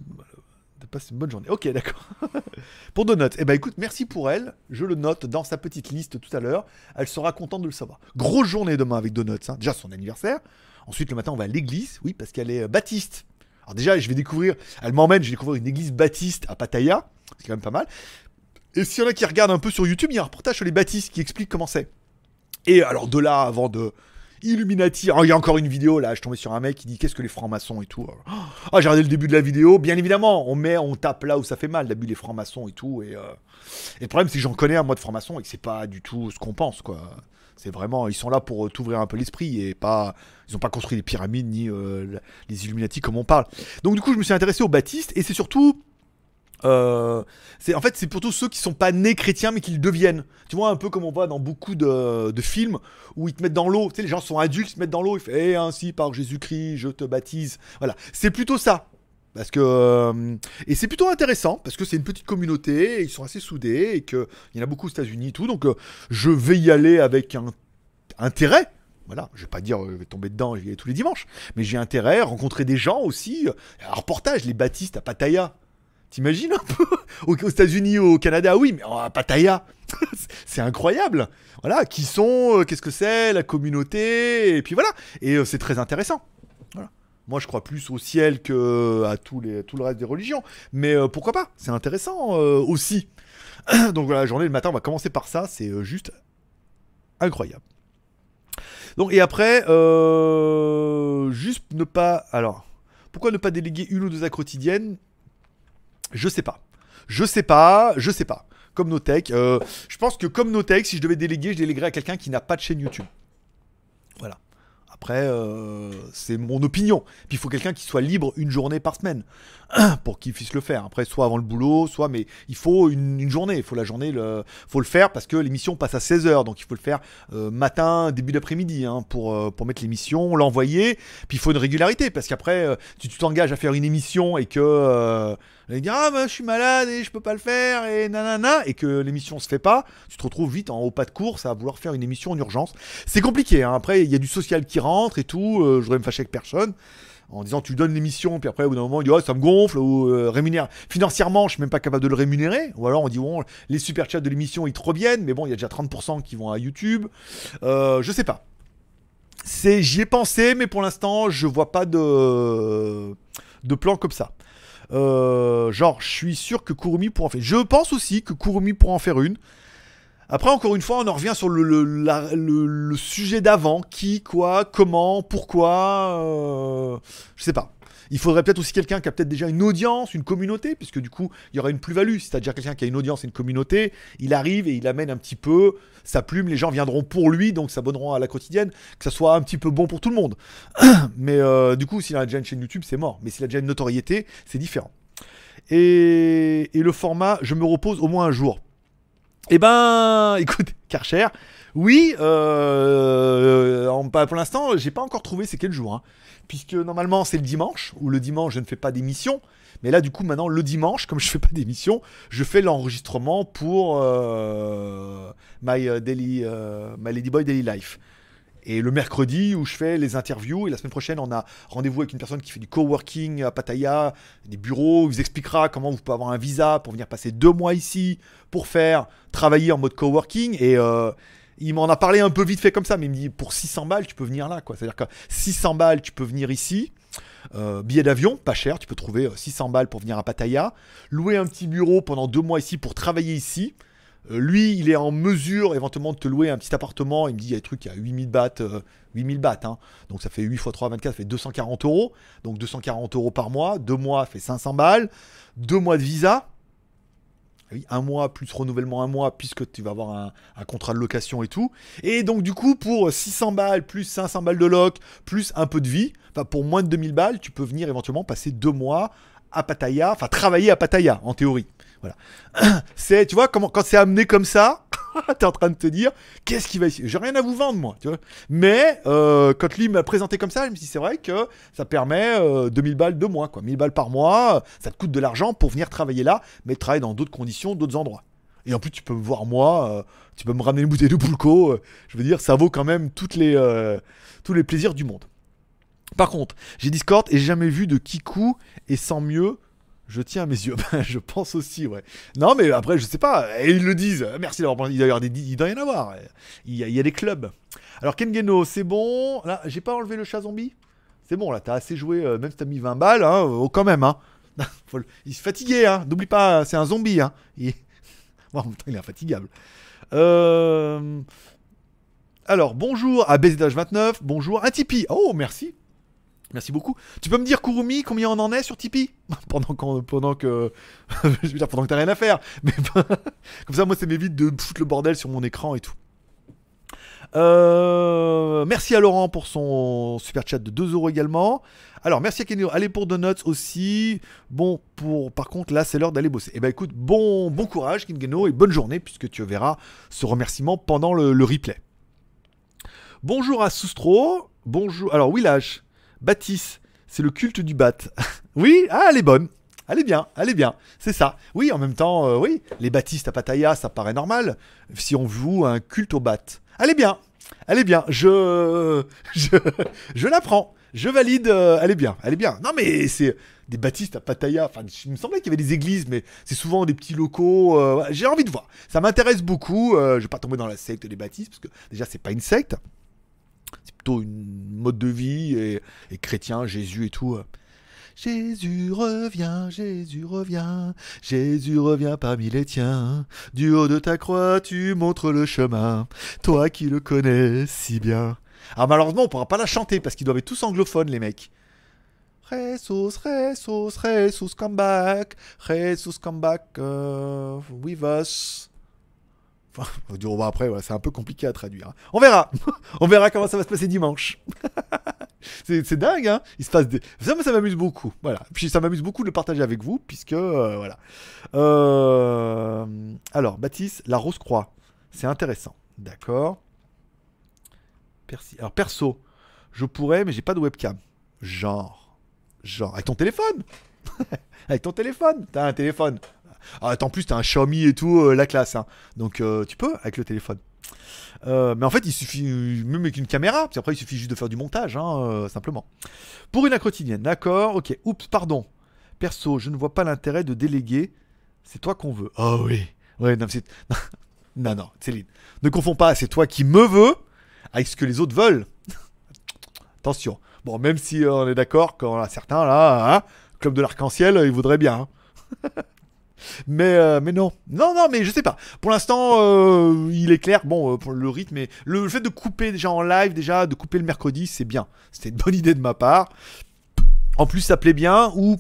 de passer une bonne journée. Ok, d'accord. pour Donut, eh ben écoute, merci pour elle. Je le note dans sa petite liste tout à l'heure. Elle sera contente de le savoir. Grosse journée demain avec Donuts. hein. Déjà son anniversaire. Ensuite, le matin, on va à l'église. Oui, parce qu'elle est euh, baptiste. Alors déjà, je vais découvrir. Elle m'emmène. Je vais découvrir une église baptiste à Pattaya. C'est quand même pas mal. Et s'il y en a qui regardent un peu sur YouTube, il y a un reportage sur les baptistes qui explique comment c'est. Et alors de là, avant de Illuminati, il y a encore une vidéo là, je tombais sur un mec qui dit qu'est-ce que les francs-maçons et tout. Ah, j'ai regardé le début de la vidéo, bien évidemment, on met, on tape là où ça fait mal, d'abus les francs-maçons et tout. Et, euh, et le problème, c'est que j'en connais un moi de franc-maçon et que c'est pas du tout ce qu'on pense quoi. C'est vraiment, ils sont là pour euh, t'ouvrir un peu l'esprit et pas, ils ont pas construit les pyramides ni euh, les Illuminati comme on parle. Donc du coup, je me suis intéressé aux baptistes et c'est surtout euh, c'est en fait c'est plutôt ceux qui sont pas nés chrétiens mais qui le deviennent. Tu vois un peu comme on voit dans beaucoup de, films où ils te mettent dans l'eau. Tu sais les gens sont adultes, ils se mettent dans l'eau, ils font et ainsi par Jésus-Christ je te baptise. Voilà, c'est plutôt ça. Parce que euh, et c'est plutôt intéressant parce que c'est une petite communauté, ils sont assez soudés et que il y en a beaucoup aux États-Unis et tout. Donc euh, je vais y aller avec un intérêt. Voilà, je vais pas dire je vais tomber dedans j'y vais tous les dimanches, mais j'ai intérêt à rencontrer des gens aussi. Un reportage, les baptistes à Pattaya. T'imagines un peu aux, États-Unis, au Canada, oui, mais à Pattaya, c'est incroyable. Voilà, qui sont, euh, qu'est-ce que c'est, la communauté, et puis voilà. Et euh, c'est très intéressant. Moi, je crois plus au ciel que à tout le reste des religions, mais euh, pourquoi pas? C'est intéressant aussi. Donc voilà, la journée le matin, on va commencer par ça. C'est juste incroyable. Donc et après, juste ne pas. Alors, pourquoi ne pas déléguer une ou deux à quotidiennes je sais pas. Je sais pas, je sais pas. Comme Notech. euh, je pense que comme Notech, si je devais déléguer, je déléguerais à quelqu'un qui n'a pas de chaîne YouTube. Voilà. Après, euh, c'est mon opinion. Puis il faut quelqu'un qui soit libre une journée par semaine pour qu'il puisse le faire. Après, soit avant le boulot, soit, mais il faut une, une journée. Il faut la journée, le, faut le faire parce que l'émission passe à 16h. Donc il faut le faire euh, matin, début d'après-midi hein, pour, euh, pour mettre l'émission, l'envoyer. Puis il faut une régularité parce qu'après, euh, si tu t'engages à faire une émission et que euh, Et dire ah bah, je suis malade et je peux pas le faire et nanana et que l'émission se fait pas, tu te retrouves vite en haut pas de course à vouloir faire une émission en urgence. C'est compliqué. hein. Après il y a du social qui rentre et tout. euh, je voudrais me fâcher avec personne en disant tu donnes l'émission puis après au bout d'un moment il dit oh, ça me gonfle ou euh, rémunère. Financièrement je suis même pas capable de le rémunérer. Ou alors on dit bon les super chats de l'émission ils te reviennent mais bon il y a déjà 30% qui vont à YouTube. Euh, je sais pas. C'est j'y ai pensé mais pour l'instant je vois pas de de plan comme ça. Euh, genre je suis sûr que Kurumi pourra en faire. Je pense aussi que Kurumi pourra en faire une après, encore une fois, on en revient sur le, sujet d'avant. Qui, quoi, comment, pourquoi. euh, je sais pas. Il faudrait peut-être aussi quelqu'un qui a peut-être déjà une audience, une communauté, puisque du coup, il y aurait une plus-value. Si t'as déjà quelqu'un qui a une audience et une communauté, il arrive et il amène un petit peu sa plume. Les gens viendront pour lui, donc s'abonneront à la quotidienne. Que ça soit un petit peu bon pour tout le monde. Mais euh, du coup, s'il a déjà une chaîne YouTube, c'est mort. Mais s'il a déjà une notoriété, c'est différent. Et, et le format, je me repose au moins un jour. Eh ben, écoute, Karcher, oui, euh, en- pas- pour l'instant, j'ai pas encore trouvé c'est quel jour. hein. puisque normalement, c'est le dimanche, ou le dimanche, je ne fais pas d'émission. Mais là, du coup, maintenant, le dimanche, comme je fais pas d'émission, je fais l'enregistrement pour euh, my, euh, daily, euh, my Ladyboy Daily Life. Et le mercredi, où je fais les interviews, et la semaine prochaine, on a rendez-vous avec une personne qui fait du coworking à Pattaya, des bureaux, il vous expliquera comment vous pouvez avoir un visa pour venir passer deux mois ici, pour faire travailler en mode coworking. Et euh, il m'en a parlé un peu vite fait comme ça, mais il me dit pour 600 balles, tu peux venir là. quoi. C'est-à-dire que 600 balles, tu peux venir ici. Euh, billet d'avion, pas cher, tu peux trouver euh, 600 balles pour venir à Pattaya. Louer un petit bureau pendant deux mois ici pour travailler ici. Euh, lui, il est en mesure éventuellement de te louer un petit appartement. Il me dit il y a des trucs à 8000 bahts. euh, 8000 bahts, hein. donc ça fait 8 x 3, 24, ça fait 240 euros. Donc 240 euros par mois. Deux mois fait 500 balles. Deux mois de visa. Oui, un mois plus renouvellement un mois puisque tu vas avoir un, un contrat de location et tout. Et donc du coup pour 600 balles plus 500 balles de loc plus un peu de vie, enfin pour moins de 2000 balles, tu peux venir éventuellement passer deux mois à Pattaya, enfin travailler à Pattaya en théorie. Voilà. C'est, tu vois, quand c'est amené comme ça, t'es en train de te dire, qu'est-ce qui va ici? J'ai rien à vous vendre, moi. Mais euh, quand lui m'a présenté comme ça, je me dit, c'est vrai que ça permet euh, 2000 balles de mois, quoi. 1000 balles par mois, euh, ça te coûte de l'argent pour venir travailler là, mais travailler dans d'autres conditions, d'autres endroits. Et en plus, tu peux me voir moi, euh, tu peux me ramener une bouteille de Pulco. je veux dire, ça vaut quand même toutes les, tous les plaisirs du monde. Par contre, j'ai Discord et j'ai jamais vu de Kiku et sans mieux. Je tiens mes yeux. Ben, je pense aussi, ouais. Non, mais après, je sais pas. Et ils le disent. Merci d'avoir pensé. Il doit y, en avoir. Il y, a, des clubs. Alors, Kengeno, c'est bon. Là, j'ai pas enlevé le chat zombie. C'est bon, là, t'as assez joué. euh, même si t'as mis 20 balles, hein, oh, quand même. Hein. Il se fatiguait, hein. N'oublie pas, c'est un zombie. Hein. Il est infatigable. Euh... Alors, bonjour à BZH29. Bonjour à Tipeee. Oh, merci. Merci beaucoup. Tu peux me dire, Kurumi, combien on en est sur Tipeee? Pendant, qu'on- pendant que. je veux dire, pendant que t'as rien à faire. Mais comme ça, moi, ça m'évite de foutre le bordel sur mon écran et tout. Euh, merci à Laurent pour son super chat de 2 euros également. Alors, merci à Kenio. Allez pour Donuts aussi. Bon, pour par contre, là, c'est l'heure d'aller bosser. Eh ben, écoute, bon, bon courage, Kingeno, et bonne journée, puisque tu verras ce remerciement pendant le, le replay. Bonjour à Soustro. Bonjour. Alors, Willash. Baptiste, c'est le culte du bat. oui, ah, elle est bonne. Elle est bien, elle est bien. C'est ça. Oui, en même temps, euh, oui, les baptistes à Pattaya, ça paraît normal. Si on voue un culte au bat. Elle est bien. Elle est bien. Je. Je, je la prends. Je valide. euh, elle est bien. Elle est bien. Non, mais c'est des baptistes à Pattaya. Enfin, il me semblait qu'il y avait des églises, mais c'est souvent des petits locaux. euh, J'ai envie de voir. Ça m'intéresse beaucoup. je vais pas tomber dans la secte des baptistes, parce que déjà, c'est pas une secte. C'est plutôt une mode de vie et, chrétien, Jésus et tout. euh. Jésus revient, Jésus revient, Jésus revient parmi les tiens. Du haut de ta croix, tu montres le chemin, toi qui le connais si bien. Alors malheureusement, on pourra pas la chanter parce qu'ils doivent être tous anglophones, les mecs. Jesus, Jesus, Jesus, come back, Jesus, come back uh, with us. On va après, c'est un peu compliqué à traduire. hein. On verra. On verra comment ça va se passer dimanche. c'est dingue, hein Il se passe. Ça, moi, ça m'amuse beaucoup. Voilà. Puis ça m'amuse beaucoup de le partager avec vous, puisque, euh, voilà. Euh, Alors, Baptiste, la Rose-Croix. C'est intéressant. D'accord. Alors, perso, je pourrais, mais j'ai pas de webcam. Genre. Genre. Avec ton téléphone avec ton téléphone. T'as un téléphone. Ah, en plus, t'as un Xiaomi et tout, euh, la classe. hein. Donc, euh, tu peux avec le téléphone. Euh, mais en fait, il suffit, même avec une caméra, puis après, il suffit juste de faire du montage, hein, simplement. Pour une quotidienne, d'accord, ok. Oups, pardon. Perso, je ne vois pas l'intérêt de déléguer. C'est toi qu'on veut. Ah oui. Ouais, non, c'est. non, non, Céline. Ne confonds pas, c'est toi qui me veux avec ce que les autres veulent. Attention. Bon, même si on est d'accord qu'en a certains, là, hein, Club de l'Arc-en-Ciel, ils voudraient bien. hein. mais, euh, mais non. Non, non, mais je sais pas. Pour l'instant, euh, il est clair. Bon, euh, pour le rythme, le fait de couper déjà en live, déjà, de couper le mercredi, c'est bien. C'était une bonne idée de ma part. En plus, ça plaît bien. Ou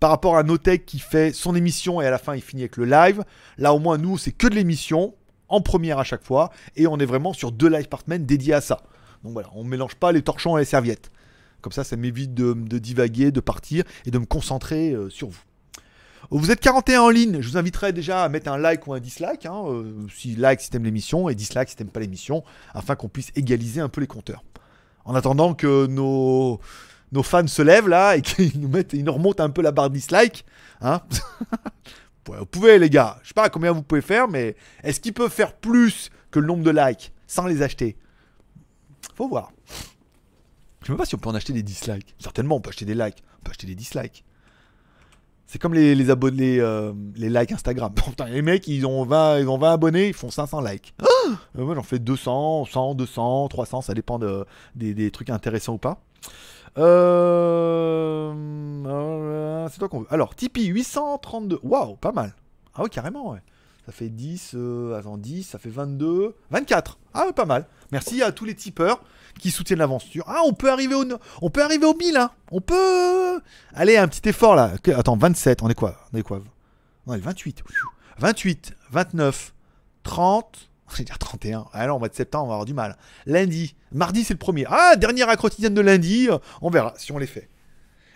par rapport à Notech qui fait son émission et à la fin, il finit avec le live. Là, au moins, nous, c'est que de l'émission, en première à chaque fois. Et on est vraiment sur deux live par semaine dédiés à ça. Donc voilà, on mélange pas les torchons et les serviettes. Comme ça, ça m'évite de, divaguer, de partir et de me concentrer sur vous. Vous êtes 41 en ligne, je vous inviterai déjà à mettre un like ou un dislike. hein, euh, si like si t'aimes l'émission et dislike si t'aimes pas l'émission, afin qu'on puisse égaliser un peu les compteurs. En attendant que nos, fans se lèvent là et qu'ils nous mettent, ils remontent un peu la barre dislike. Hein vous pouvez les gars, je sais pas combien vous pouvez faire, mais est-ce qu'ils peuvent faire plus que le nombre de likes sans les acheter? Faut voir. Je sais même pas si on peut en acheter des dislikes. Certainement, on peut acheter des likes. On peut acheter des dislikes. C'est comme les, les abonnés, euh, les likes Instagram. Putain, les mecs, ils ont 20, ils ont 20 abonnés, ils font 500 likes. Euh, moi, j'en fais 200, 100, 200, 300, ça dépend de- des, des trucs intéressants ou pas. Euh, c'est toi qu'on veut. Alors, Tipeee, 832. Waouh, pas mal. Ah oui, carrément, ouais. Ça fait 10, euh, attends, 10, ça fait 22, 24. Ah ouais, pas mal. Merci à tous les tipeurs qui soutiennent l'aventure. Ah, on peut arriver au, on peut arriver au 1000, hein. On peut. Allez, un petit effort là. Attends, 27, on est quoi? On est quoi? On est le 28. 28, 29, 30. Je vais dire 31. Ah non, au mois de septembre, on va avoir du mal. Lundi. Mardi, c'est le premier. Ah, dernière à quotidienne de lundi. euh, On verra si on les fait.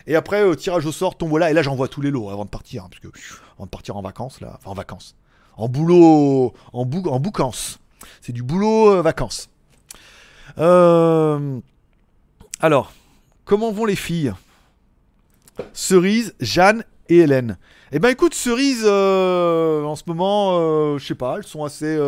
Et après, euh, tirage au sort, tombola. Et là, j'envoie tous les lots avant de partir. hein, parce que avant de partir en vacances, là. Enfin, en vacances. En boulot. En, bou en boucance. C'est du boulot euh, vacances. Euh, Alors, comment vont les filles? Cerise, Jeanne et Hélène. Eh ben écoute, Cerise, euh, en ce moment, euh, je sais pas, elles sont assez,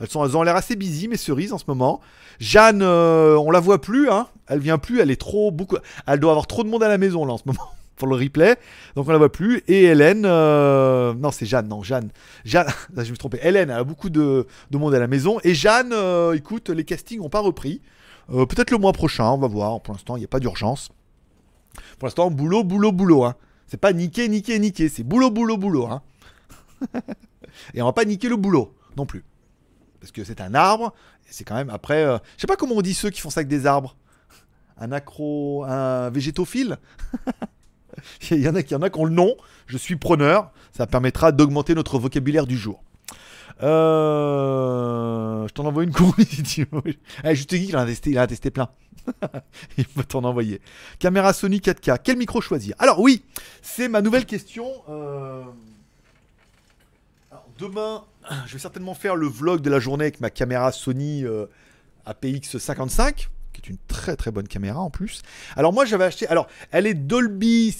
elles ont l'air assez busy, mais Cerise en ce moment. Jeanne, on la voit plus, hein. Elle vient plus, elle est trop beaucoup, elle doit avoir trop de monde à la maison là en ce moment pour le replay, donc on la voit plus. Et Hélène, euh, non c'est Jeanne, non Jeanne, Jeanne, je me suis trompé. Hélène, a beaucoup de, de monde à la maison. Et Jeanne, euh, écoute, les castings n'ont pas repris. Euh, Peut-être le mois prochain, on va voir. Pour l'instant, il n'y a pas d'urgence. Pour l'instant, boulot, boulot, boulot. Hein. C'est pas niquer, niquer, niquer. C'est boulot, boulot, boulot. Hein. et on va pas niquer le boulot non plus. Parce que c'est un arbre. C'est quand même après. euh, Je sais pas comment on dit ceux qui font ça avec des arbres. Un acro. Un végétophile? Il y en a qui en ont le nom. Je suis preneur. Ça permettra d'augmenter notre vocabulaire du jour. Euh, je t'en envoie une veux. Eh, je te dis qu'il en a testé, il en a testé plein. il va t'en envoyer. Caméra Sony 4K. Quel micro choisir? Alors oui, c'est ma nouvelle question. Euh, demain, je vais certainement faire le vlog de la journée avec ma caméra Sony euh, APX 55, qui est une très très bonne caméra en plus. Alors moi j'avais acheté. Alors elle est Dolby,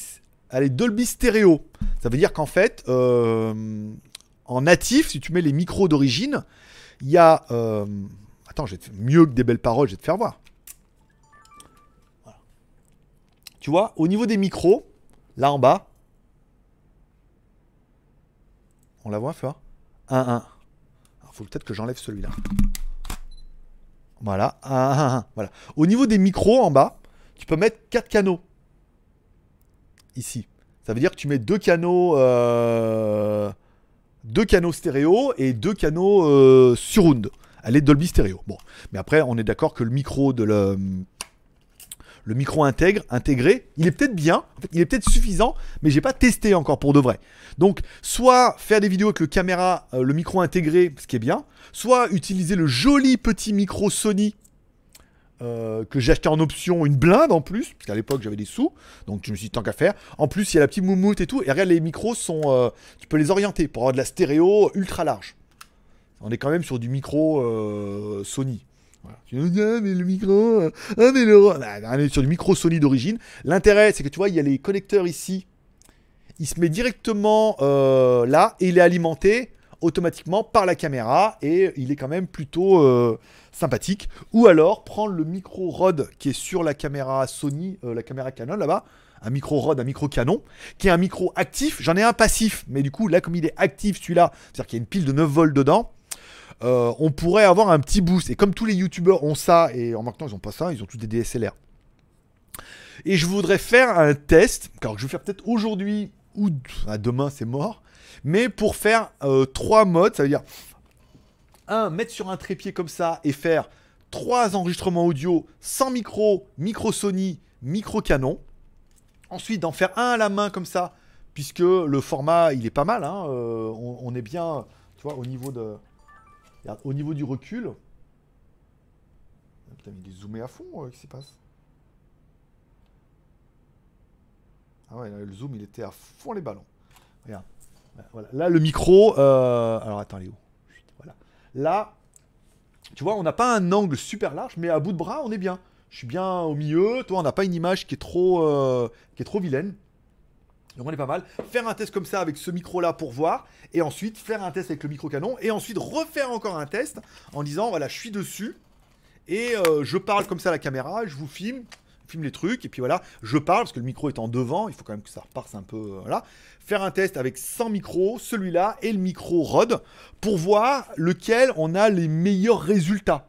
elle est Dolby stéréo. Ça veut dire qu'en fait, euh, en natif, si tu mets les micros d'origine, il y a. euh, Attends, je vais mieux que des belles paroles, je vais te faire voir. Voilà. Tu vois, au niveau des micros, là en bas, on la voit, fort 1, 1. Alors, faut peut-être que j'enlève celui-là. Voilà, 1, 1, 1. Voilà. Au niveau des micros en bas, tu peux mettre 4 canaux. Ici. Ça veut dire que tu mets deux canaux, euh, deux canaux stéréo et deux canaux euh, surround. Elle est Dolby stéréo. Bon, mais après, on est d'accord que le micro de le, le micro intègre, intégré, il est peut-être bien, il est peut-être suffisant, mais j'ai pas testé encore pour de vrai. Donc, soit faire des vidéos avec le caméra, euh, le micro intégré, ce qui est bien, soit utiliser le joli petit micro Sony euh, que j'ai acheté en option une blinde en plus, parce qu'à l'époque j'avais des sous, donc je me suis dit tant qu'à faire. En plus, il y a la petite moumoute et tout, et regarde, les micros sont. euh, tu peux les orienter pour avoir de la stéréo ultra large. On est quand même sur du micro Sony. On est sur du micro Sony d'origine. L'intérêt, c'est que tu vois, il y a les connecteurs ici il se met directement euh, là et il est alimenté automatiquement par la caméra et il est quand même plutôt euh, sympathique. Ou alors prendre le micro Rode qui est sur la caméra Sony, euh, la caméra Canon là-bas, un micro Rode, un micro canon, qui est un micro actif. J'en ai un passif, mais du coup là comme il est actif celui-là, c'est-à-dire qu'il y a une pile de 9 volts dedans. Euh, on pourrait avoir un petit boost. Et comme tous les youtubeurs ont ça, et en maintenant ils ont pas ça, ils ont tous des DSLR. Et je voudrais faire un test, car je vais faire peut-être aujourd'hui ou demain, c'est mort. Mais pour faire euh, trois modes, ça veut dire un mettre sur un trépied comme ça et faire trois enregistrements audio sans micro, micro Sony, micro Canon. Ensuite, d'en faire un à la main comme ça, puisque le format il est pas mal. hein, euh, on, on est bien, tu vois, au niveau de, regarde, au niveau du recul. Ah, Putain, mais il est zoomé à fond, euh, qu'est-ce qui se passe? Ah ouais, là, le zoom, il était à fond les ballons. Regarde. Voilà. Là, le micro. euh, Alors, attends, Léo. Voilà. Là, tu vois, on n'a pas un angle super large, mais à bout de bras, on est bien. Je suis bien au milieu. Toi, on n'a pas une image qui est trop, euh, qui est trop vilaine. Donc on est pas mal. Faire un test comme ça avec ce micro-là pour voir, et ensuite faire un test avec le micro canon, et ensuite refaire encore un test en disant voilà, je suis dessus, et euh, je parle comme ça à la caméra, je vous filme, filme les trucs, et puis voilà, je parle parce que le micro est en devant, il faut quand même que ça repasse un peu. euh, voilà. Faire un test avec 100 micros, celui-là et le micro Rode, pour voir lequel on a les meilleurs résultats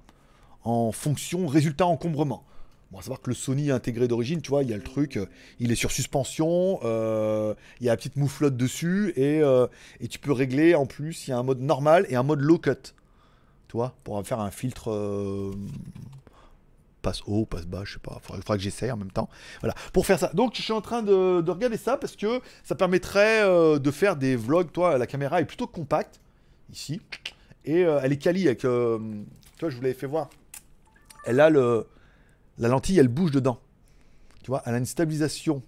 en fonction résultat encombrement. Bon, à savoir que le Sony intégré d'origine, tu vois, il y a le truc, euh, il est sur suspension, euh, il y a la petite mouflotte dessus, et, euh, et tu peux régler en plus, il y a un mode normal et un mode low cut. Tu vois, pour faire un filtre passe haut, passe bas, je sais pas, il faudra, que j'essaye en même temps. Voilà, pour faire ça. Donc je suis en train de, de regarder ça parce que ça permettrait de faire des vlogs. Toi, la caméra est plutôt compacte, ici, et elle est quali avec. tu vois, je vous l'avais fait voir. Elle a le. La lentille, elle bouge dedans. Tu vois, elle a une stabilisation.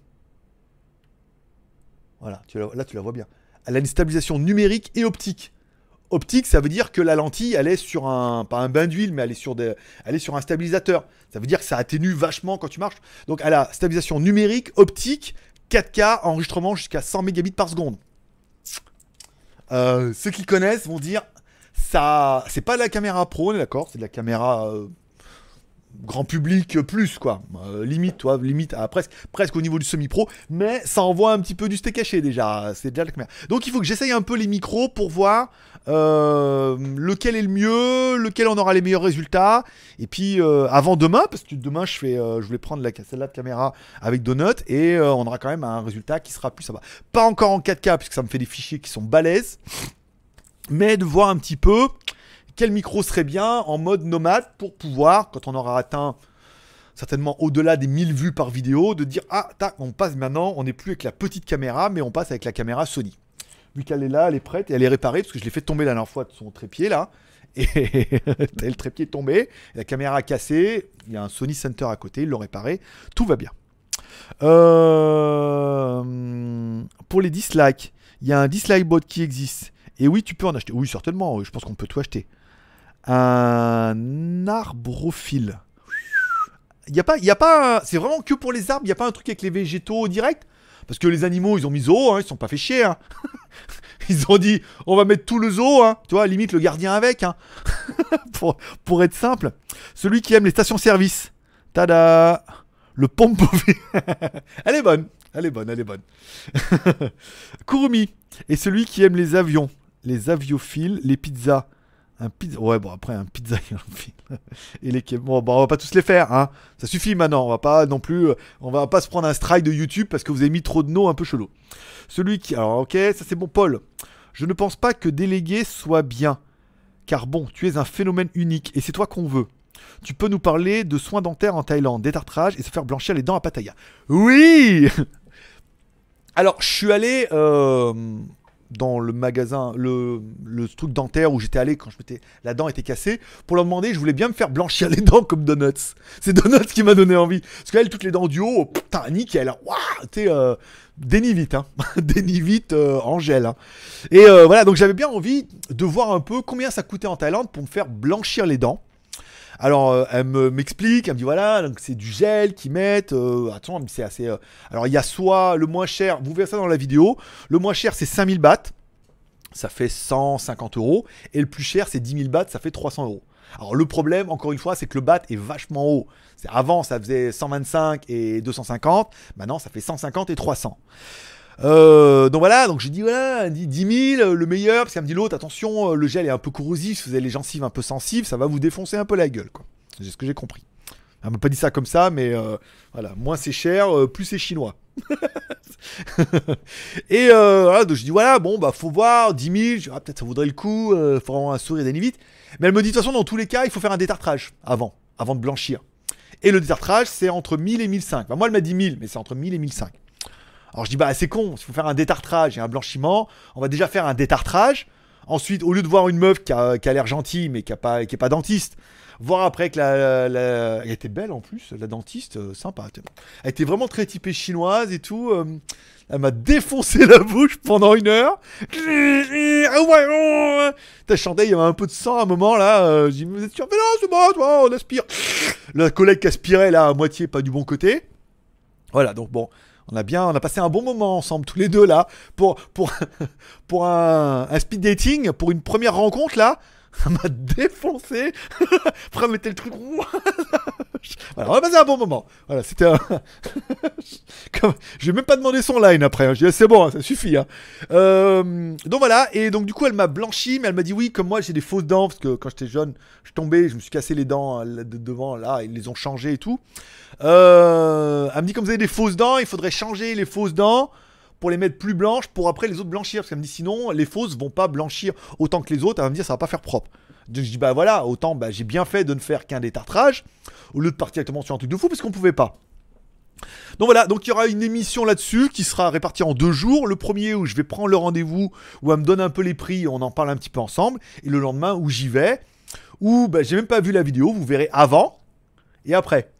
Voilà, là tu la vois bien. Elle a une stabilisation numérique et optique. Optique, ça veut dire que la lentille, elle est sur un, pas un bain d'huile, mais elle est sur un stabilisateur. Ça veut dire que ça atténue vachement quand tu marches. Donc elle a stabilisation numérique, optique, 4K, enregistrement jusqu'à 100 mégabits par seconde. Euh, ceux qui connaissent vont dire, ça, c'est pas de la caméra pro, d'accord, c'est de la caméra euh, grand public plus quoi. Euh, limite, toi, limite à presque, presque au niveau du semi-pro, mais ça envoie un petit peu du steak caché déjà. C'est déjà la caméra. Donc il faut que j'essaye un peu les micros pour voir euh, lequel est le mieux, lequel on aura les meilleurs résultats. Et puis euh, avant demain, parce que demain je fais, je voulais prendre la celle-là de caméra avec Donut et on aura quand même un résultat qui sera plus ça. Pas encore en 4K puisque ça me fait des fichiers qui sont balèzes, mais de voir un petit peu quel micro serait bien en mode nomade pour pouvoir, quand on aura atteint certainement au-delà des 1000 vues par vidéo, de dire ah tac, on passe maintenant, on n'est plus avec la petite caméra, mais on passe avec la caméra Sony. Vu qu'elle est là, elle est prête et elle est réparée parce que je l'ai fait tomber la dernière fois de son trépied là. Et le trépied est tombé, la caméra a cassé, il y a un Sony Center à côté, ils l'ont réparé, tout va bien. Euh, pour les dislikes, il y a un dislike bot qui existe. Et oui, tu peux en acheter. Oui, certainement, je pense qu'on peut tout acheter. Un arbrophile. Il y a pas, il y a pas, c'est vraiment que pour les arbres. Il y a pas un truc avec les végétaux direct, parce que les animaux, ils ont mis zoo, hein, ils sont pas fait chier. hein. Ils ont dit, on va mettre tout le zoo, hein. tu vois, limite le gardien avec, hein. pour, pour être simple. Celui qui aime les stations-service. Tada Le pompe Elle est bonne, elle est bonne, elle est bonne. Kurumi est celui qui aime les avions, les aviophiles, les pizzas. Un pizza. Ouais, bon, après, un pizza et les. Bon, bah, on va pas tous les faire, hein. Ça suffit maintenant. On va pas non plus. euh, On va pas se prendre un strike de YouTube parce que vous avez mis trop de noms un peu chelous. Celui qui. Alors, ok, ça c'est bon, Paul. Je ne pense pas que déléguer soit bien. Car bon, tu es un phénomène unique et c'est toi qu'on veut. Tu peux nous parler de soins dentaires en Thaïlande, détartrage et se faire blanchir les dents à Pattaya. Oui Alors, je suis allé euh, dans le magasin, le, le truc dentaire où j'étais allé quand je m'étais, la dent était cassée, pour leur demander, je voulais bien me faire blanchir les dents comme Donuts. C'est Donuts qui m'a donné envie. Parce qu'elle, toutes les dents du haut, putain, nickel. Waouh, sais, euh, vite, hein. euh, en gel. hein. Et euh, voilà, donc j'avais bien envie de voir un peu combien ça coûtait en Thaïlande pour me faire blanchir les dents. Alors, euh, elle me- m'explique, elle me dit voilà, donc c'est du gel qu'ils mettent. euh, dit, c'est assez. euh, alors, il y a soit le moins cher, vous verrez ça dans la vidéo. Le moins cher, c'est 5000 bahts, ça fait 150 euros. Et le plus cher, c'est 10 000 bahts, ça fait 300 euros. Alors, le problème, encore une fois, c'est que le baht est vachement haut. Avant, ça faisait 125 et 250. Maintenant, ça fait 150 et 300. Euh, donc voilà, donc j'ai dit voilà, dit 10 000, le meilleur, parce qu'elle me dit l'autre, attention, euh, le gel est un peu corrosif, si vous avez les gencives un peu sensibles, ça va vous défoncer un peu la gueule, quoi. C'est ce que j'ai compris. Elle m'a pas dit ça comme ça, mais euh, voilà, moins c'est cher, euh, plus c'est chinois. et euh, voilà, donc je dis voilà, bon bah faut voir, 10 000, je dis, ah, peut-être ça vaudrait le coup, euh, faut avoir un sourire vite. Mais elle me dit de toute façon, dans tous les cas, il faut faire un détartrage avant, avant de blanchir. Et le détartrage, c'est entre 1000 et 1005. Bah, moi, elle m'a dit 1000, mais c'est entre 1000 et 1005. Alors je dis bah c'est con, il faut faire un détartrage et un blanchiment. On va déjà faire un détartrage. Ensuite, au lieu de voir une meuf qui a, qui a l'air gentille mais qui a pas, pas dentiste, voir après que la, la- elle était belle en plus, la dentiste, euh, sympa. Elle était vraiment très typée chinoise et tout. euh, elle m'a défoncé la bouche pendant une heure. T'as chanté, il y avait un peu de sang à un moment là. euh, J'ai dit, êtes sûr? Mais non, c'est bon, toi, on aspire. La collègue qui aspirait là à moitié, pas du bon côté. Voilà, donc bon, on a bien, passé un bon moment ensemble tous les deux là pour un, speed dating, pour une première rencontre là. Ça m'a défoncé. Après, mettait le truc. voilà, on a passé un bon moment. Voilà, c'était un. Comme... Même pas demander son line après. hein. Je dis, c'est bon, hein, ça suffit. hein. Euh, Donc voilà, et donc du coup, elle m'a blanchi, mais elle m'a dit oui, comme moi, j'ai des fausses dents, parce que quand j'étais jeune, je tombais, je me suis cassé les dents euh, de devant, là, ils les ont changées et tout. Euh, elle me dit, comme vous avez des fausses dents, il faudrait changer les fausses dents pour les mettre plus blanches pour après les autres blanchir. Parce qu'elle me dit, sinon, les fausses vont pas blanchir autant que les autres. Elle va me dire, ça va pas faire propre. Donc je dis, bah voilà, autant bah, j'ai bien fait de ne faire qu'un détartrage au lieu de partir directement sur un truc de fou parce qu'on pouvait pas. Donc voilà, donc il y aura une émission là-dessus qui sera répartie en deux jours. Le premier où je vais prendre le rendez-vous, où elle me donne un peu les prix, on en parle un petit peu ensemble. Et le lendemain où j'y vais, où bah, j'ai même pas vu la vidéo, vous verrez avant et après.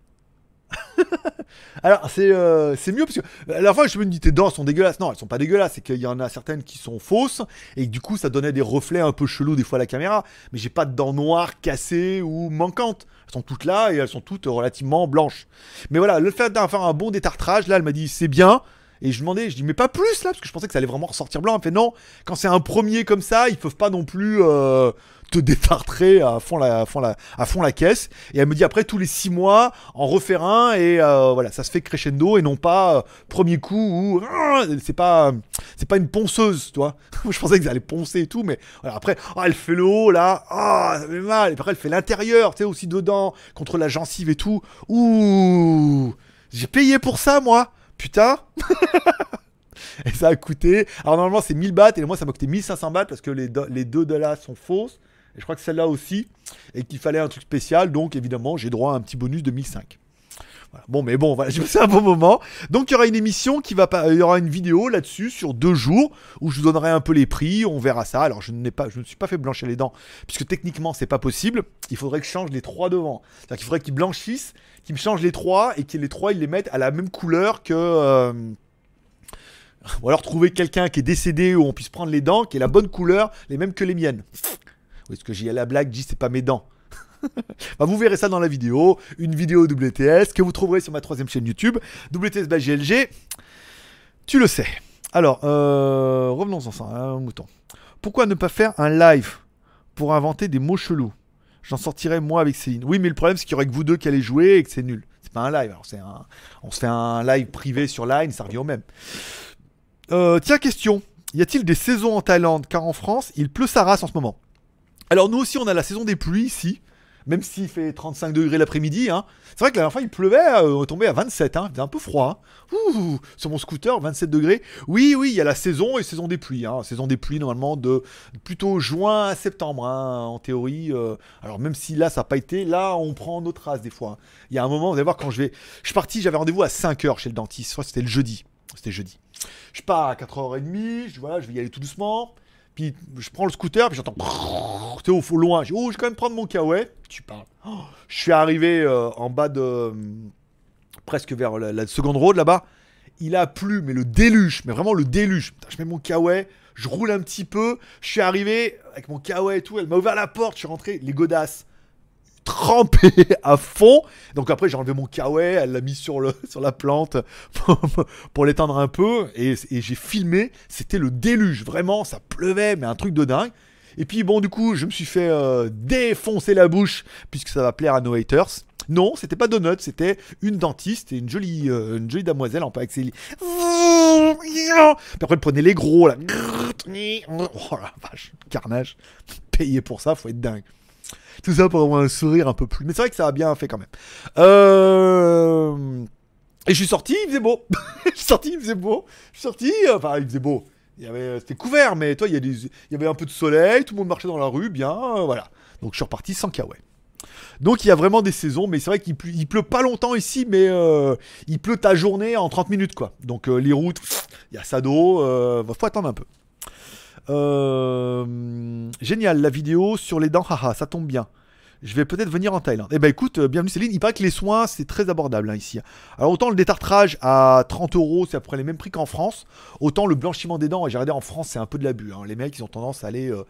Alors c'est euh, mieux parce que à la fois je me dis tes dents sont dégueulasses. Non, elles sont pas dégueulasses, c'est qu'il y en a certaines qui sont fausses et du coup ça donnait des reflets un peu chelous des fois à la caméra. Mais j'ai pas de dents noires cassées ou manquantes. Elles sont toutes là et elles sont toutes relativement blanches. Mais voilà, le fait d'avoir un bon détartrage, là elle m'a dit c'est bien. Et je demandais, je dis mais pas plus là parce que je pensais que ça allait vraiment ressortir blanc. Elle fait non, quand c'est un premier comme ça, ils peuvent pas non plus euh, te détartrer à fond la, à fond la, à fond la caisse. Et elle me dit après tous les six mois en refaire un et euh, voilà, ça se fait crescendo et non pas euh, premier coup où ah, c'est pas c'est pas une ponceuse, tu vois. je pensais que ça allait poncer et tout, mais après ah, elle fait le haut là, ah ça fait mal. Et après elle fait l'intérieur, tu sais aussi dedans contre la gencive et tout. Ouh, j'ai payé pour ça moi. Putain Et ça a coûté. Alors normalement c'est 1000 bahts et moi ça m'a coûté 1500 bahts parce que les, les deux de là sont fausses. Et je crois que celle-là aussi. Et qu'il fallait un truc spécial. Donc évidemment j'ai droit à un petit bonus de 1005. Voilà. Bon mais bon voilà, j'ai passé un bon moment. Donc il y aura une émission qui va pas. Il y aura une vidéo là-dessus sur deux jours où je vous donnerai un peu les prix. On verra ça. Alors je ne suis pas fait blanchir les dents puisque techniquement c'est pas possible. Il faudrait que je change les trois devant. C'est-à-dire qu'il faudrait qu'ils blanchissent, qu'ils me changent les trois et que les trois ils les mettent à la même couleur que. euh, ou alors trouver quelqu'un qui est décédé où on puisse prendre les dents, qui est la bonne couleur, les mêmes que les miennes. Oui, est-ce que j'y ai la blague, dis c'est pas mes dents. Vous verrez ça dans la vidéo, une vidéo WTS que vous trouverez sur ma troisième chaîne YouTube, WTS by GLG. Tu le sais. Alors, euh, revenons ensemble, hein, mouton. Pourquoi ne pas faire un live pour inventer des mots chelous? J'en sortirai moi avec Céline. Oui, mais le problème c'est qu'il y aurait que vous deux qui allez jouer et que c'est nul. C'est pas un live. C'est un... On se fait un live privé sur Line, ça revient au même. Euh, tiens, question. Y a-t-il des saisons en Thaïlande? Car en France, il pleut sa race en ce moment. Alors nous aussi, on a la saison des pluies ici. Même s'il fait 35 degrés l'après-midi. hein. C'est vrai que la dernière fois, il pleuvait, euh, on tombé à 27. Hein. Faisait un peu froid. hein. Ouh, sur mon scooter, 27 degrés. Oui, oui, il y a la saison et saison des pluies. Hein. Saison des pluies, normalement, de plutôt juin à septembre, en théorie. euh. Alors même si là, ça n'a pas été, là, on prend notre race des fois. Il y a un moment, vous allez voir, quand je vais... Je suis parti, j'avais rendez-vous à 5h chez le dentiste. C'était le jeudi. C'était jeudi. Je pars à 4h30, je, je vais y aller tout doucement. Puis je prends le scooter, puis j'entends. Au, loin. Je oh, je vais quand même prendre mon kawaii. Tu parles. Oh, je suis arrivé euh, en bas de. euh, presque vers la, la seconde road là-bas. Il a plu, mais le déluge, mais vraiment le déluge. Putain, je mets mon kawaii, je roule un petit peu. Je suis arrivé avec mon kawaii et tout. Elle m'a ouvert la porte, je suis rentré. Les godasses. Trempé à fond. Donc après, j'ai enlevé mon kawaii, elle l'a mis sur, le, sur la plante pour, pour l'étendre un peu. Et, j'ai filmé, c'était le déluge. Vraiment, ça pleuvait, mais un truc de dingue. Et puis bon, du coup, je me suis fait euh, défoncer la bouche, puisque ça va plaire à nos haters. Non, c'était pas Donut, c'était une dentiste et une jolie, euh, une jolie damoiselle en pas avec ses li- Puis après, elle prenait les gros, là. Oh la vache, carnage. Payer pour ça, faut être dingue. Tout ça pour avoir un sourire un peu plus. Mais c'est vrai que ça a bien fait quand même. Euh... Et je suis sorti, il faisait beau. je suis sorti, il faisait beau. Je suis sorti, euh, enfin, il faisait beau. Il y avait, c'était couvert, mais toi, il y, a il avait un peu de soleil, tout le monde marchait dans la rue, bien, euh, voilà. Donc je suis reparti sans kawaii. Donc il y a vraiment des saisons, mais c'est vrai qu'il pleut, pleut pas longtemps ici, mais euh, il pleut ta journée en 30 minutes, quoi. Donc euh, les routes, il y a ça d'eau, euh, faut attendre un peu. Euh, génial, la vidéo sur les dents, haha, ça tombe bien. Je vais peut-être venir en Thaïlande. Eh ben écoute, euh, bienvenue Céline. Il paraît que les soins, c'est très abordable hein, ici. Alors autant le détartrage à 30 euros, c'est à peu près les mêmes prix qu'en France. Autant le blanchiment des dents, et j'ai regardé en France, c'est un peu de l'abus. hein. Les mecs, ils ont tendance à aller... euh,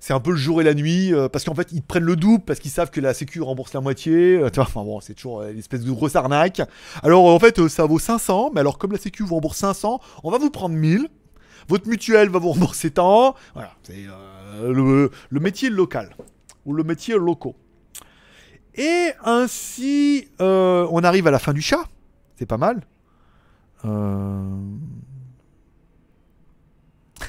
c'est un peu le jour et la nuit, euh, parce qu'en fait, ils prennent le double, parce qu'ils savent que la Sécu rembourse la moitié. enfin bon, c'est toujours une espèce de grosse arnaque. Alors en fait, ça vaut 500, mais alors comme la Sécu vous rembourse 500, on va vous prendre 1000. Votre mutuelle va vous rembourser tant. Voilà, c'est euh, le, métier local, ou le métier locaux. Et ainsi, euh, on arrive à la fin du chat. C'est pas mal. Euh,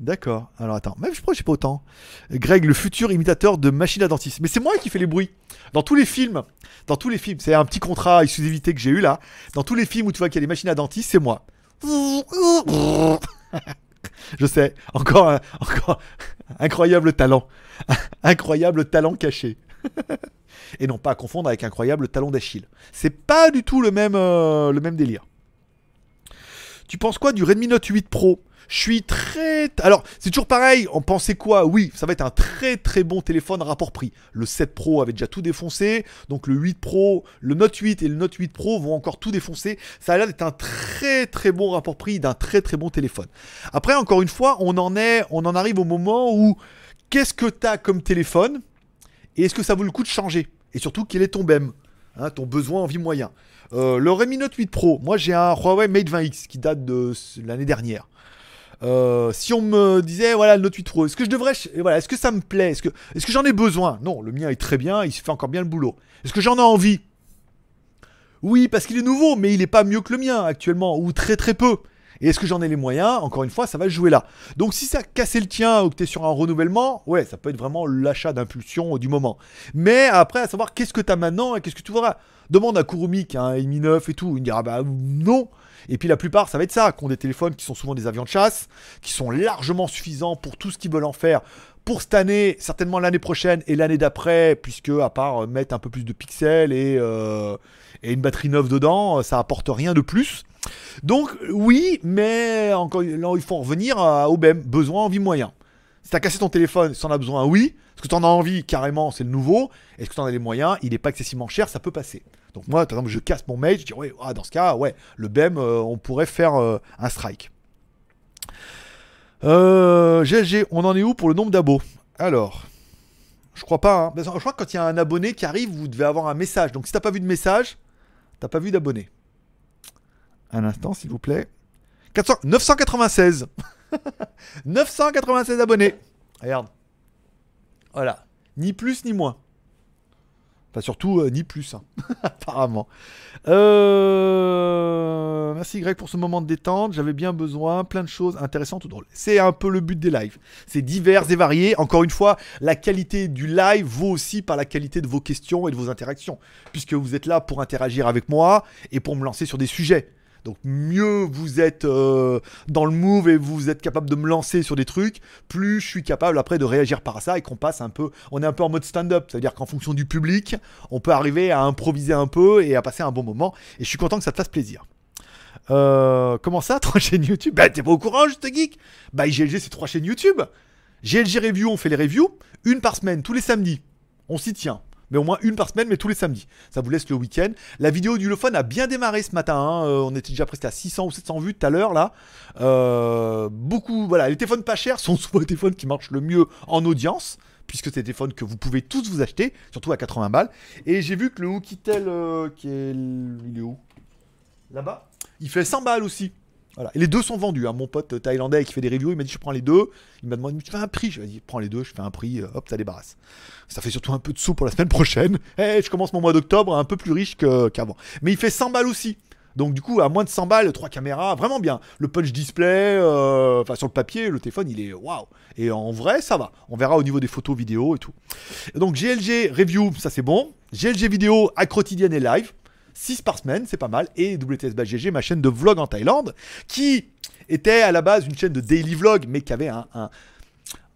D'accord. Alors attends, même je crois que j'ai pas autant. Greg, le futur imitateur de machine à dentiste. Mais c'est moi qui fais les bruits. Dans tous les films, dans tous les films, c'est un petit contrat exclusivité que j'ai eu là. Dans tous les films où tu vois qu'il y a des machines à dentiste, c'est moi. Je sais, encore un, incroyable talent, incroyable talent caché. Et non pas à confondre avec incroyable talon d'Achille. C'est pas du tout le même, euh, le même délire. Tu penses quoi du Redmi Note 8 Pro? Je suis très... Alors, c'est toujours pareil, on pensait quoi? Oui, ça va être un très très bon téléphone rapport prix. Le 7 Pro avait déjà tout défoncé, donc le 8 Pro, le Note 8 et le Note 8 Pro vont encore tout défoncer. Ça a l'air d'être un très très bon rapport prix d'un très très bon téléphone. Après, encore une fois, on en est, on en arrive au moment où qu'est-ce que tu as comme téléphone et est-ce que ça vaut le coup de changer? Et surtout, quel est ton BEM Hein, ton besoin en vie moyen? Euh, le Redmi Note 8 Pro, moi j'ai un Huawei Mate 20X qui date de l'année dernière. Euh, si on me disait voilà le Note 8 Pro, est-ce que je devrais, voilà, est-ce que ça me plaît, est-ce que, que j'en ai besoin? Non, le mien est très bien, il se fait encore bien le boulot. Est-ce que j'en ai envie? Oui, parce qu'il est nouveau, mais il n'est pas mieux que le mien actuellement, ou très très peu. Et est-ce que j'en ai les moyens? Encore une fois, ça va jouer là. Donc si ça a cassé le tien ou que tu es sur un renouvellement, ouais, ça peut être vraiment l'achat d'impulsion du moment. Mais après, à savoir qu'est-ce que tu as maintenant et qu'est-ce que tu voudras? Demande à Kurumi qui a un Mi 9 et tout, il dira bah non. Et puis la plupart, ça va être ça, qui ont des téléphones qui sont souvent des avions de chasse, qui sont largement suffisants pour tout ce qu'ils veulent en faire pour cette année, certainement l'année prochaine et l'année d'après, puisque à part euh, mettre un peu plus de pixels et, euh, et une batterie neuve dedans, euh, ça apporte rien de plus. Donc oui, mais encore là, il faut en revenir au même besoin, envie, moyen. Si t'as cassé ton téléphone, si t'en as besoin, oui. Est-ce que t'en as envie, carrément, c'est le nouveau. Est-ce que t'en as les moyens? Il n'est pas excessivement cher, ça peut passer. Donc moi, par exemple, je casse mon mate, je dis, ouais, ah, dans ce cas, ouais, le BEM, euh, on pourrait faire euh, un strike. Euh, GLG, on en est où pour le nombre d'abos? Alors, je crois pas. hein. Je crois que quand il y a un abonné qui arrive, vous devez avoir un message. Donc si t'as pas vu de message, t'as pas vu d'abonné. Un instant, s'il vous plaît. 400 996. 996 abonnés. Regarde. Voilà. Ni plus ni moins. Enfin, surtout, euh, ni plus, hein. apparemment. Euh, Merci Greg pour ce moment de détente. J'avais bien besoin. Plein de choses intéressantes ou drôles. C'est un peu le but des lives. C'est divers et varié. Encore une fois, la qualité du live vaut aussi par la qualité de vos questions et de vos interactions. Puisque vous êtes là pour interagir avec moi et pour me lancer sur des sujets. Donc mieux vous êtes euh, dans le move et vous êtes capable de me lancer sur des trucs, plus je suis capable après de réagir par ça et qu'on passe un peu, on est un peu en mode stand-up, c'est-à-dire qu'en fonction du public, on peut arriver à improviser un peu et à passer un bon moment. Et je suis content que ça te fasse plaisir. Euh, comment ça, trois chaînes YouTube? Bah t'es pas au courant, juste geek? Bah IGLG c'est trois chaînes YouTube. GLG Review, on fait les reviews, une par semaine, tous les samedis. On s'y tient. Mais au moins une par semaine, mais tous les samedis. Ça vous laisse le week-end. La vidéo du Lophone a bien démarré ce matin. hein. Euh, on était déjà presque à 600 ou 700 vues tout à l'heure là. Euh, beaucoup, voilà, les téléphones pas chers sont souvent les téléphones qui marchent le mieux en audience. puisque c'est des téléphones que vous pouvez tous vous acheter, surtout à 80 balles. Et j'ai vu que le Oukitel, euh, qui Il est où? Là-bas? Il fait 100 balles aussi. Les deux sont vendus. hein. Mon pote thaïlandais qui fait des reviews, il m'a dit je prends les deux. Il m'a demandé tu fais un prix? Je lui ai dit prends les deux, je fais un prix, euh, hop, ça débarrasse. Ça fait surtout un peu de sous pour la semaine prochaine. Eh, je commence mon mois d'octobre un peu plus riche qu'avant. Mais il fait 100 balles aussi. Donc du coup, à moins de 100 balles, trois caméras, vraiment bien. Le punch display, euh, enfin sur le papier, le téléphone, il est waouh. Et en vrai, ça va. On verra au niveau des photos, vidéos et tout. Donc GLG review, ça c'est bon. GLG vidéo à quotidienne et live. 6 par semaine, c'est pas mal. Et WTS GG, ma chaîne de vlog en Thaïlande, qui était à la base une chaîne de daily vlog, mais qui avait un,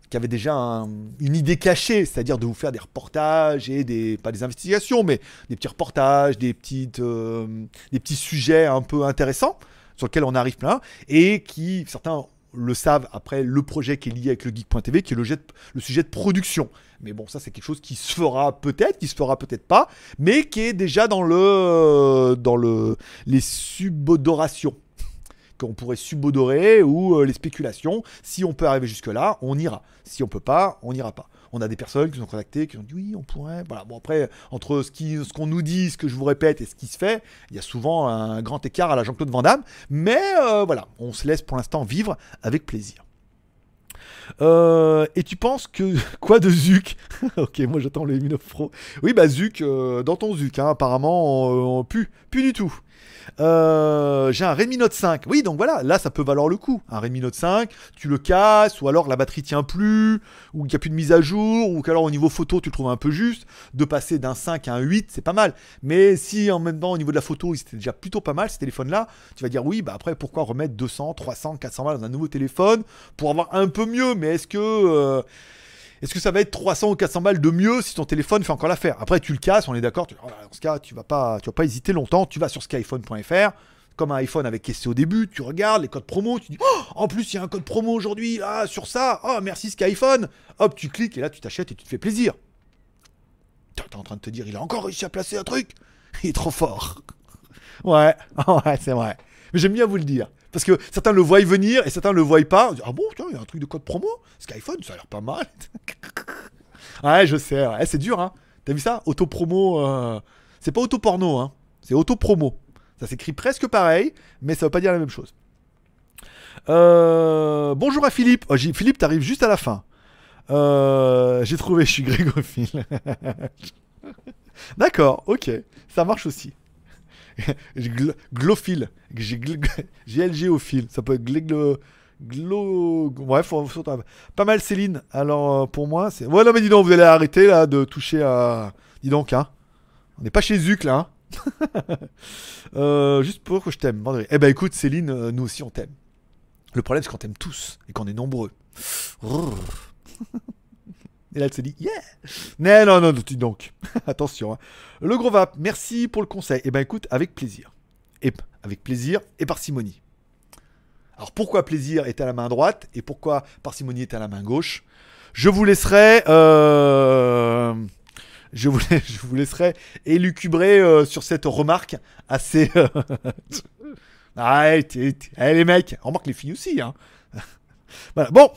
qui avait déjà un- une idée cachée, c'est-à-dire de vous faire des reportages et des pas des investigations, mais des petits reportages, des petites, euh, des petits sujets un peu intéressants sur lesquels on arrive plein et qui certains le savent après le projet qui est lié avec le geek.tv qui est le sujet de production. Mais bon, ça c'est quelque chose qui se fera peut-être, qui se fera peut-être pas, mais qui est déjà dans le dans le les subodorations qu'on pourrait subodorer ou euh, les spéculations. Si on peut arriver jusque-là, on ira. Si on peut pas, on n'ira pas. On a des personnes qui nous ont contactés, qui ont dit oui, on pourrait. Voilà. Bon, après, entre ce qu'on nous dit, ce que je vous répète et ce qui se fait, il y a souvent un grand écart à la Jean-Claude Van Damme. Mais euh, voilà, on se laisse pour l'instant vivre avec plaisir. Euh, et tu penses que quoi de Zuc? Ok, moi j'attends le Mi 9 Pro. Oui, bah Zuc, euh, dans ton Zuc, hein, apparemment, on, on- plus, plus du tout. Euh, j'ai un Redmi Note 5. Oui, donc voilà, là ça peut valoir le coup. Un Redmi Note 5, tu le casses, ou alors la batterie tient plus, ou qu'il n'y a plus de mise à jour, ou qu'alors au niveau photo tu le trouves un peu juste. De passer d'un 5 à un 8, c'est pas mal. Mais si en même temps au niveau de la photo, c'était déjà plutôt pas mal ce téléphone-là, tu vas dire oui, bah après pourquoi remettre 200, 300, 400 balles dans un nouveau téléphone pour avoir un peu mieux? Mais est-ce que. euh, est-ce que ça va être 300 ou 400 balles de mieux si ton téléphone fait encore l'affaire? Après, tu le casses, on est d'accord. oh Dans ce cas, tu vas pas, tu vas pas hésiter longtemps. Tu vas sur skyphone.fr, comme un iPhone avec caissé au début. Tu regardes les codes promo. Tu dis, oh, en plus, il y a un code promo aujourd'hui là sur ça. Oh, merci Skyphone. Hop, tu cliques et là, tu t'achètes et tu te fais plaisir. T'es en train de te dire, il a encore réussi à placer un truc? Il est trop fort. Ouais, ouais, c'est vrai. Mais j'aime bien vous le dire. Parce que certains le voient venir et certains le voient pas. Ah bon, tiens, il y a un truc de code promo. Skyphone, ça a l'air pas mal. ouais, je sais. c'est dur, hein. T'as vu ça? Auto-promo. euh, C'est pas auto-porno, hein. C'est auto-promo. Ça s'écrit presque pareil, mais ça veut pas dire la même chose. Euh, Bonjour à Philippe. Oh, Philippe, t'arrives juste à la fin. Euh, J'ai trouvé, je suis Grégophile. D'accord, ok. Ça marche aussi. Gl- glophile. J'ai gl- GLGophile. Ça peut être gléglo. Glo... Bref, faut- pas mal Céline. Alors euh, pour moi, c'est. Ouais, non, mais dis donc, vous allez arrêter là de toucher à. Dis donc, hein. On n'est pas chez Zuc là. hein. Euh, juste pour que je t'aime. Eh ben écoute, Céline, euh, nous aussi on t'aime. Le problème, c'est qu'on t'aime tous et qu'on est nombreux. Et là, elle se dit, yeah! Non, non, non, dis donc. Attention. hein. Le gros vape, merci pour le conseil. Eh ben écoute, avec plaisir. Et avec plaisir et parcimonie. Alors pourquoi plaisir est à la main droite et pourquoi parcimonie est à la main gauche? Je vous laisserai, euh, je vous, laisserai élucubrer euh, sur cette remarque assez. euh, ah, eh, les mecs, remarque les filles aussi. Hein. voilà. Bon,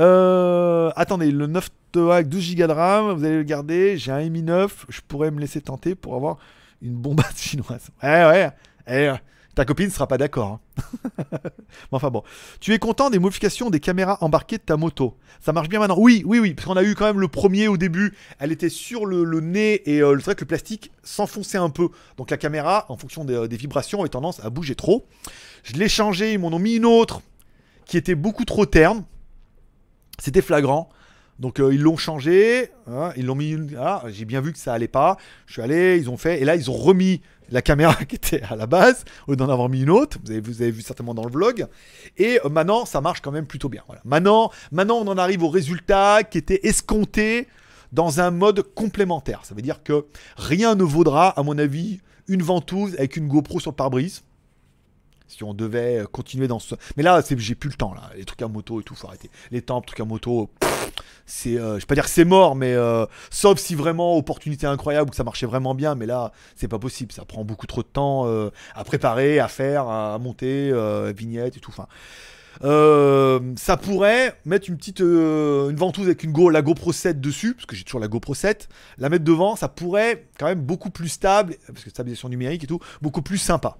euh, attendez, le 9 Toa avec 12 Go de RAM, vous allez le garder. J'ai un Mi 9, je pourrais me laisser tenter pour avoir une bombasse chinoise. Ouais, ouais. Eh, euh, ta copine sera pas d'accord. hein. Enfin bon. Tu es content des modifications des caméras embarquées de ta moto? Ça marche bien maintenant? Oui, oui, oui. Parce qu'on a eu quand même le premier au début. Elle était sur le, le nez et euh, vrai que le plastique s'enfonçait un peu. Donc la caméra, en fonction des, des vibrations, avait tendance à bouger trop. Je l'ai changé, ils m'en ont mis une autre qui était beaucoup trop terne. C'était flagrant. Donc euh, ils l'ont changé, hein, ils l'ont mis. ah, j'ai bien vu que ça allait pas. Je suis allé, ils ont fait, et là ils ont remis la caméra qui était à la base, au lieu d'en avoir mis une autre. Vous avez, vous avez vu certainement dans le vlog. Et euh, maintenant, ça marche quand même plutôt bien. Voilà. Maintenant, maintenant, on en arrive au résultat qui était escompté dans un mode complémentaire. Ça veut dire que rien ne vaudra, à mon avis, une ventouse avec une GoPro sur le pare-brise. Si on devait euh, continuer dans ce. Mais là, j'ai plus le temps. Là. Les trucs à moto et tout, faut arrêter. Les temples, trucs à moto, c'est. euh, je vais pas dire que c'est mort, mais euh, sauf si vraiment opportunité incroyable, que ça marchait vraiment bien. Mais là, c'est pas possible. Ça prend beaucoup trop de temps euh, à préparer, à faire, à monter, vignettes et tout. Enfin, ça pourrait mettre une petite une ventouse avec une Go, la GoPro 7 dessus, parce que j'ai toujours la GoPro 7, la mettre devant, ça pourrait quand même beaucoup plus stable, parce que stabilisation numérique et tout, beaucoup plus sympa.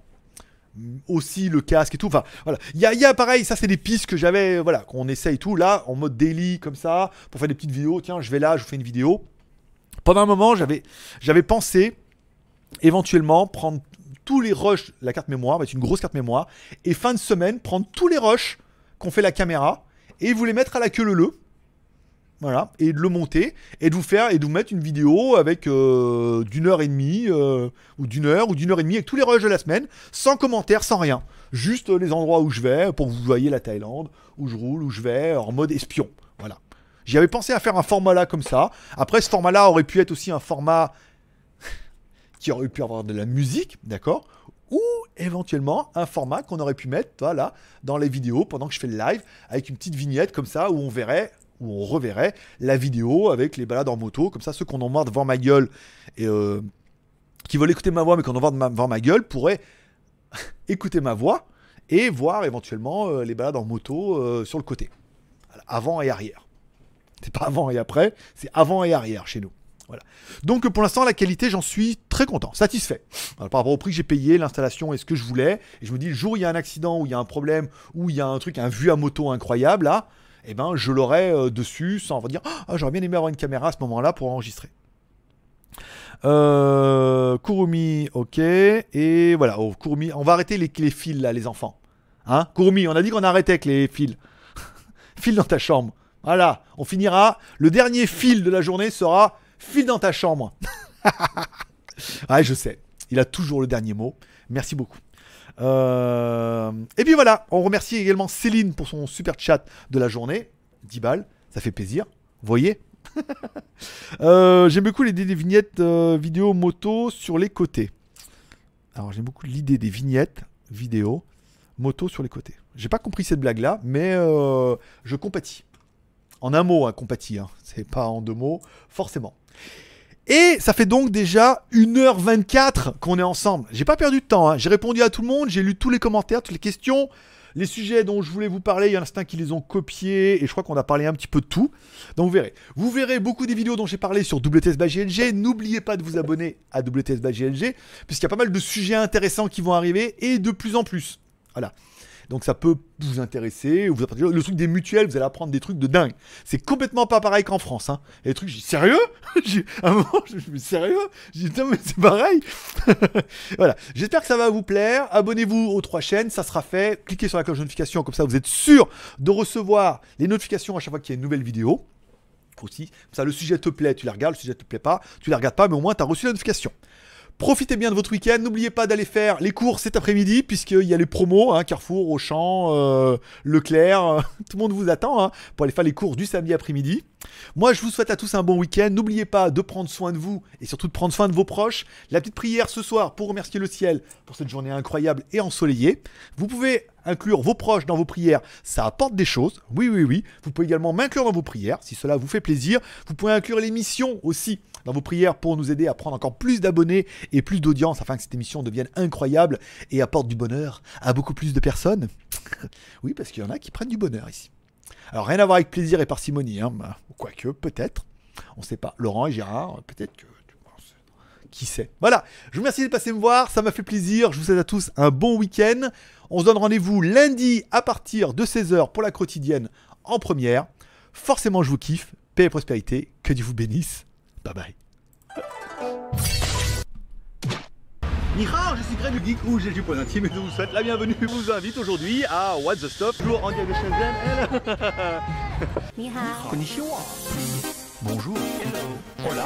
Aussi le casque et tout, enfin voilà. Il y a, y a pareil, ça c'est des pistes que j'avais, voilà, qu'on essaye tout, là, en mode daily comme ça, pour faire des petites vidéos, tiens, je vais là, je vous fais une vidéo. Pendant un moment, j'avais, pensé éventuellement prendre tous les rushs, la carte mémoire, mettre une grosse carte mémoire, et fin de semaine, prendre tous les rushs qu'on fait la caméra, et vous les mettre à la queue le le. Voilà, et de le monter, et de vous faire, et de vous mettre une vidéo avec euh, d'une heure et demie, euh, ou d'une heure, ou d'une heure et demie, avec tous les rushs de la semaine, sans commentaire, sans rien. Juste les endroits où je vais, pour que vous voyez la Thaïlande, où je roule, où je vais, en mode espion. Voilà. J'y avais pensé à faire un format là comme ça. Après, ce format-là aurait pu être aussi un format qui aurait pu avoir de la musique, d'accord? Ou éventuellement un format qu'on aurait pu mettre, voilà, dans les vidéos pendant que je fais le live, avec une petite vignette comme ça où on verrait, où on reverrait la vidéo avec les balades en moto, comme ça ceux qu'on en marre devant ma gueule et euh, qui veulent écouter ma voix mais qu'on en marre de ma- devant ma gueule pourraient écouter ma voix et voir éventuellement euh, les balades en moto euh, sur le côté, avant et arrière. C'est pas avant et après, c'est avant et arrière chez nous. Voilà. Donc pour l'instant, la qualité, j'en suis très content, satisfait. Par rapport au prix que j'ai payé, l'installation est ce que je voulais. Et je me dis, le jour où il y a un accident, où il y a un problème, où il y a un truc, un vue à moto incroyable, là, eh ben, je l'aurai euh, dessus sans dire, ah, j'aurais bien aimé avoir une caméra à ce moment-là pour enregistrer. Euh, Kurumi, ok. Et voilà, oh, Kurumi, on va arrêter les, fils là, les enfants. Hein? Kurumi, on a dit qu'on arrêtait avec les fils. fil dans ta chambre. Voilà, on finira. Le dernier fil de la journée sera fil dans ta chambre. ouais, je sais. Il a toujours le dernier mot. Merci beaucoup. Euh, Et puis voilà, on remercie également Céline pour son super chat de la journée. 10 balles, ça fait plaisir. Voyez Euh, J'aime beaucoup l'idée des vignettes euh, vidéo moto sur les côtés. Alors j'aime beaucoup l'idée des vignettes vidéo moto sur les côtés. J'ai pas compris cette blague là, mais je compatis. En un mot, hein, compatis, hein. c'est pas en deux mots, forcément. Et ça fait donc déjà 1h24 qu'on est ensemble. J'ai pas perdu de temps, hein. j'ai répondu à tout le monde, j'ai lu tous les commentaires, toutes les questions, les sujets dont je voulais vous parler, il y en a certains qui les ont copiés, et je crois qu'on a parlé un petit peu de tout. Donc vous verrez. Vous verrez beaucoup des vidéos dont j'ai parlé sur WTS. N'oubliez pas de vous abonner à WTS puisqu'il y a pas mal de sujets intéressants qui vont arriver, et de plus en plus. Voilà. Donc ça peut vous intéresser. Vous le truc des mutuelles, vous allez apprendre des trucs de dingue. C'est complètement pas pareil qu'en France. Hein. Et les trucs, sérieux? À un moment, je suis sérieux? J'ai dit, mais c'est pareil. voilà. J'espère que ça va vous plaire. Abonnez-vous aux trois chaînes, ça sera fait. Cliquez sur la cloche de notification, comme ça vous êtes sûr de recevoir les notifications à chaque fois qu'il y a une nouvelle vidéo. Aussi, comme ça le sujet te plaît, tu les regardes, le sujet te plaît pas, tu les regardes pas, mais au moins tu as reçu la notification. Profitez bien de votre week-end. N'oubliez pas d'aller faire les cours cet après-midi, puisqu'il y a les promos, hein, Carrefour, Auchan, euh, Leclerc. euh, tout le monde vous attend hein, pour aller faire les cours du samedi après-midi. Moi, je vous souhaite à tous un bon week-end. N'oubliez pas de prendre soin de vous et surtout de prendre soin de vos proches. La petite prière ce soir pour remercier le ciel pour cette journée incroyable et ensoleillée. Vous pouvez inclure vos proches dans vos prières. Ça apporte des choses. Oui, oui, oui. Vous pouvez également m'inclure dans vos prières si cela vous fait plaisir. Vous pouvez inclure l'émission aussi dans vos prières pour nous aider à prendre encore plus d'abonnés et plus d'audience afin que cette émission devienne incroyable et apporte du bonheur à beaucoup plus de personnes. oui, parce qu'il y en a qui prennent du bonheur ici. Alors rien à voir avec plaisir et parcimonie, hein, bah, quoique peut-être, on sait pas. Laurent et Gérard, peut-être que qui sait? Voilà, je vous remercie de passer me voir, ça m'a fait plaisir. Je vous souhaite à tous un bon week-end. On se donne rendez-vous lundi à partir de 16h pour la quotidienne en première. Forcément, je vous kiffe. Paix et prospérité. Que Dieu vous bénisse. Bye bye. Nihao, je suis Greg le Geek ou GG pour l'intime et je vous souhaite la bienvenue. Je vous invite aujourd'hui à What the Stuff, toujours en direct de Shenzhen. Ni hao. Konnichiwa. Bonjour. Hola.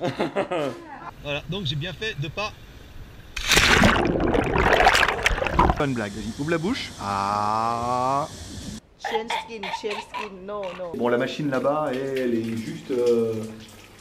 Voilà, donc j'ai bien fait de pas. Bonne blague, vas-y, ouvre la bouche. Ah. Skin, skin. No, no. Bon, la machine là-bas, elle est juste. euh,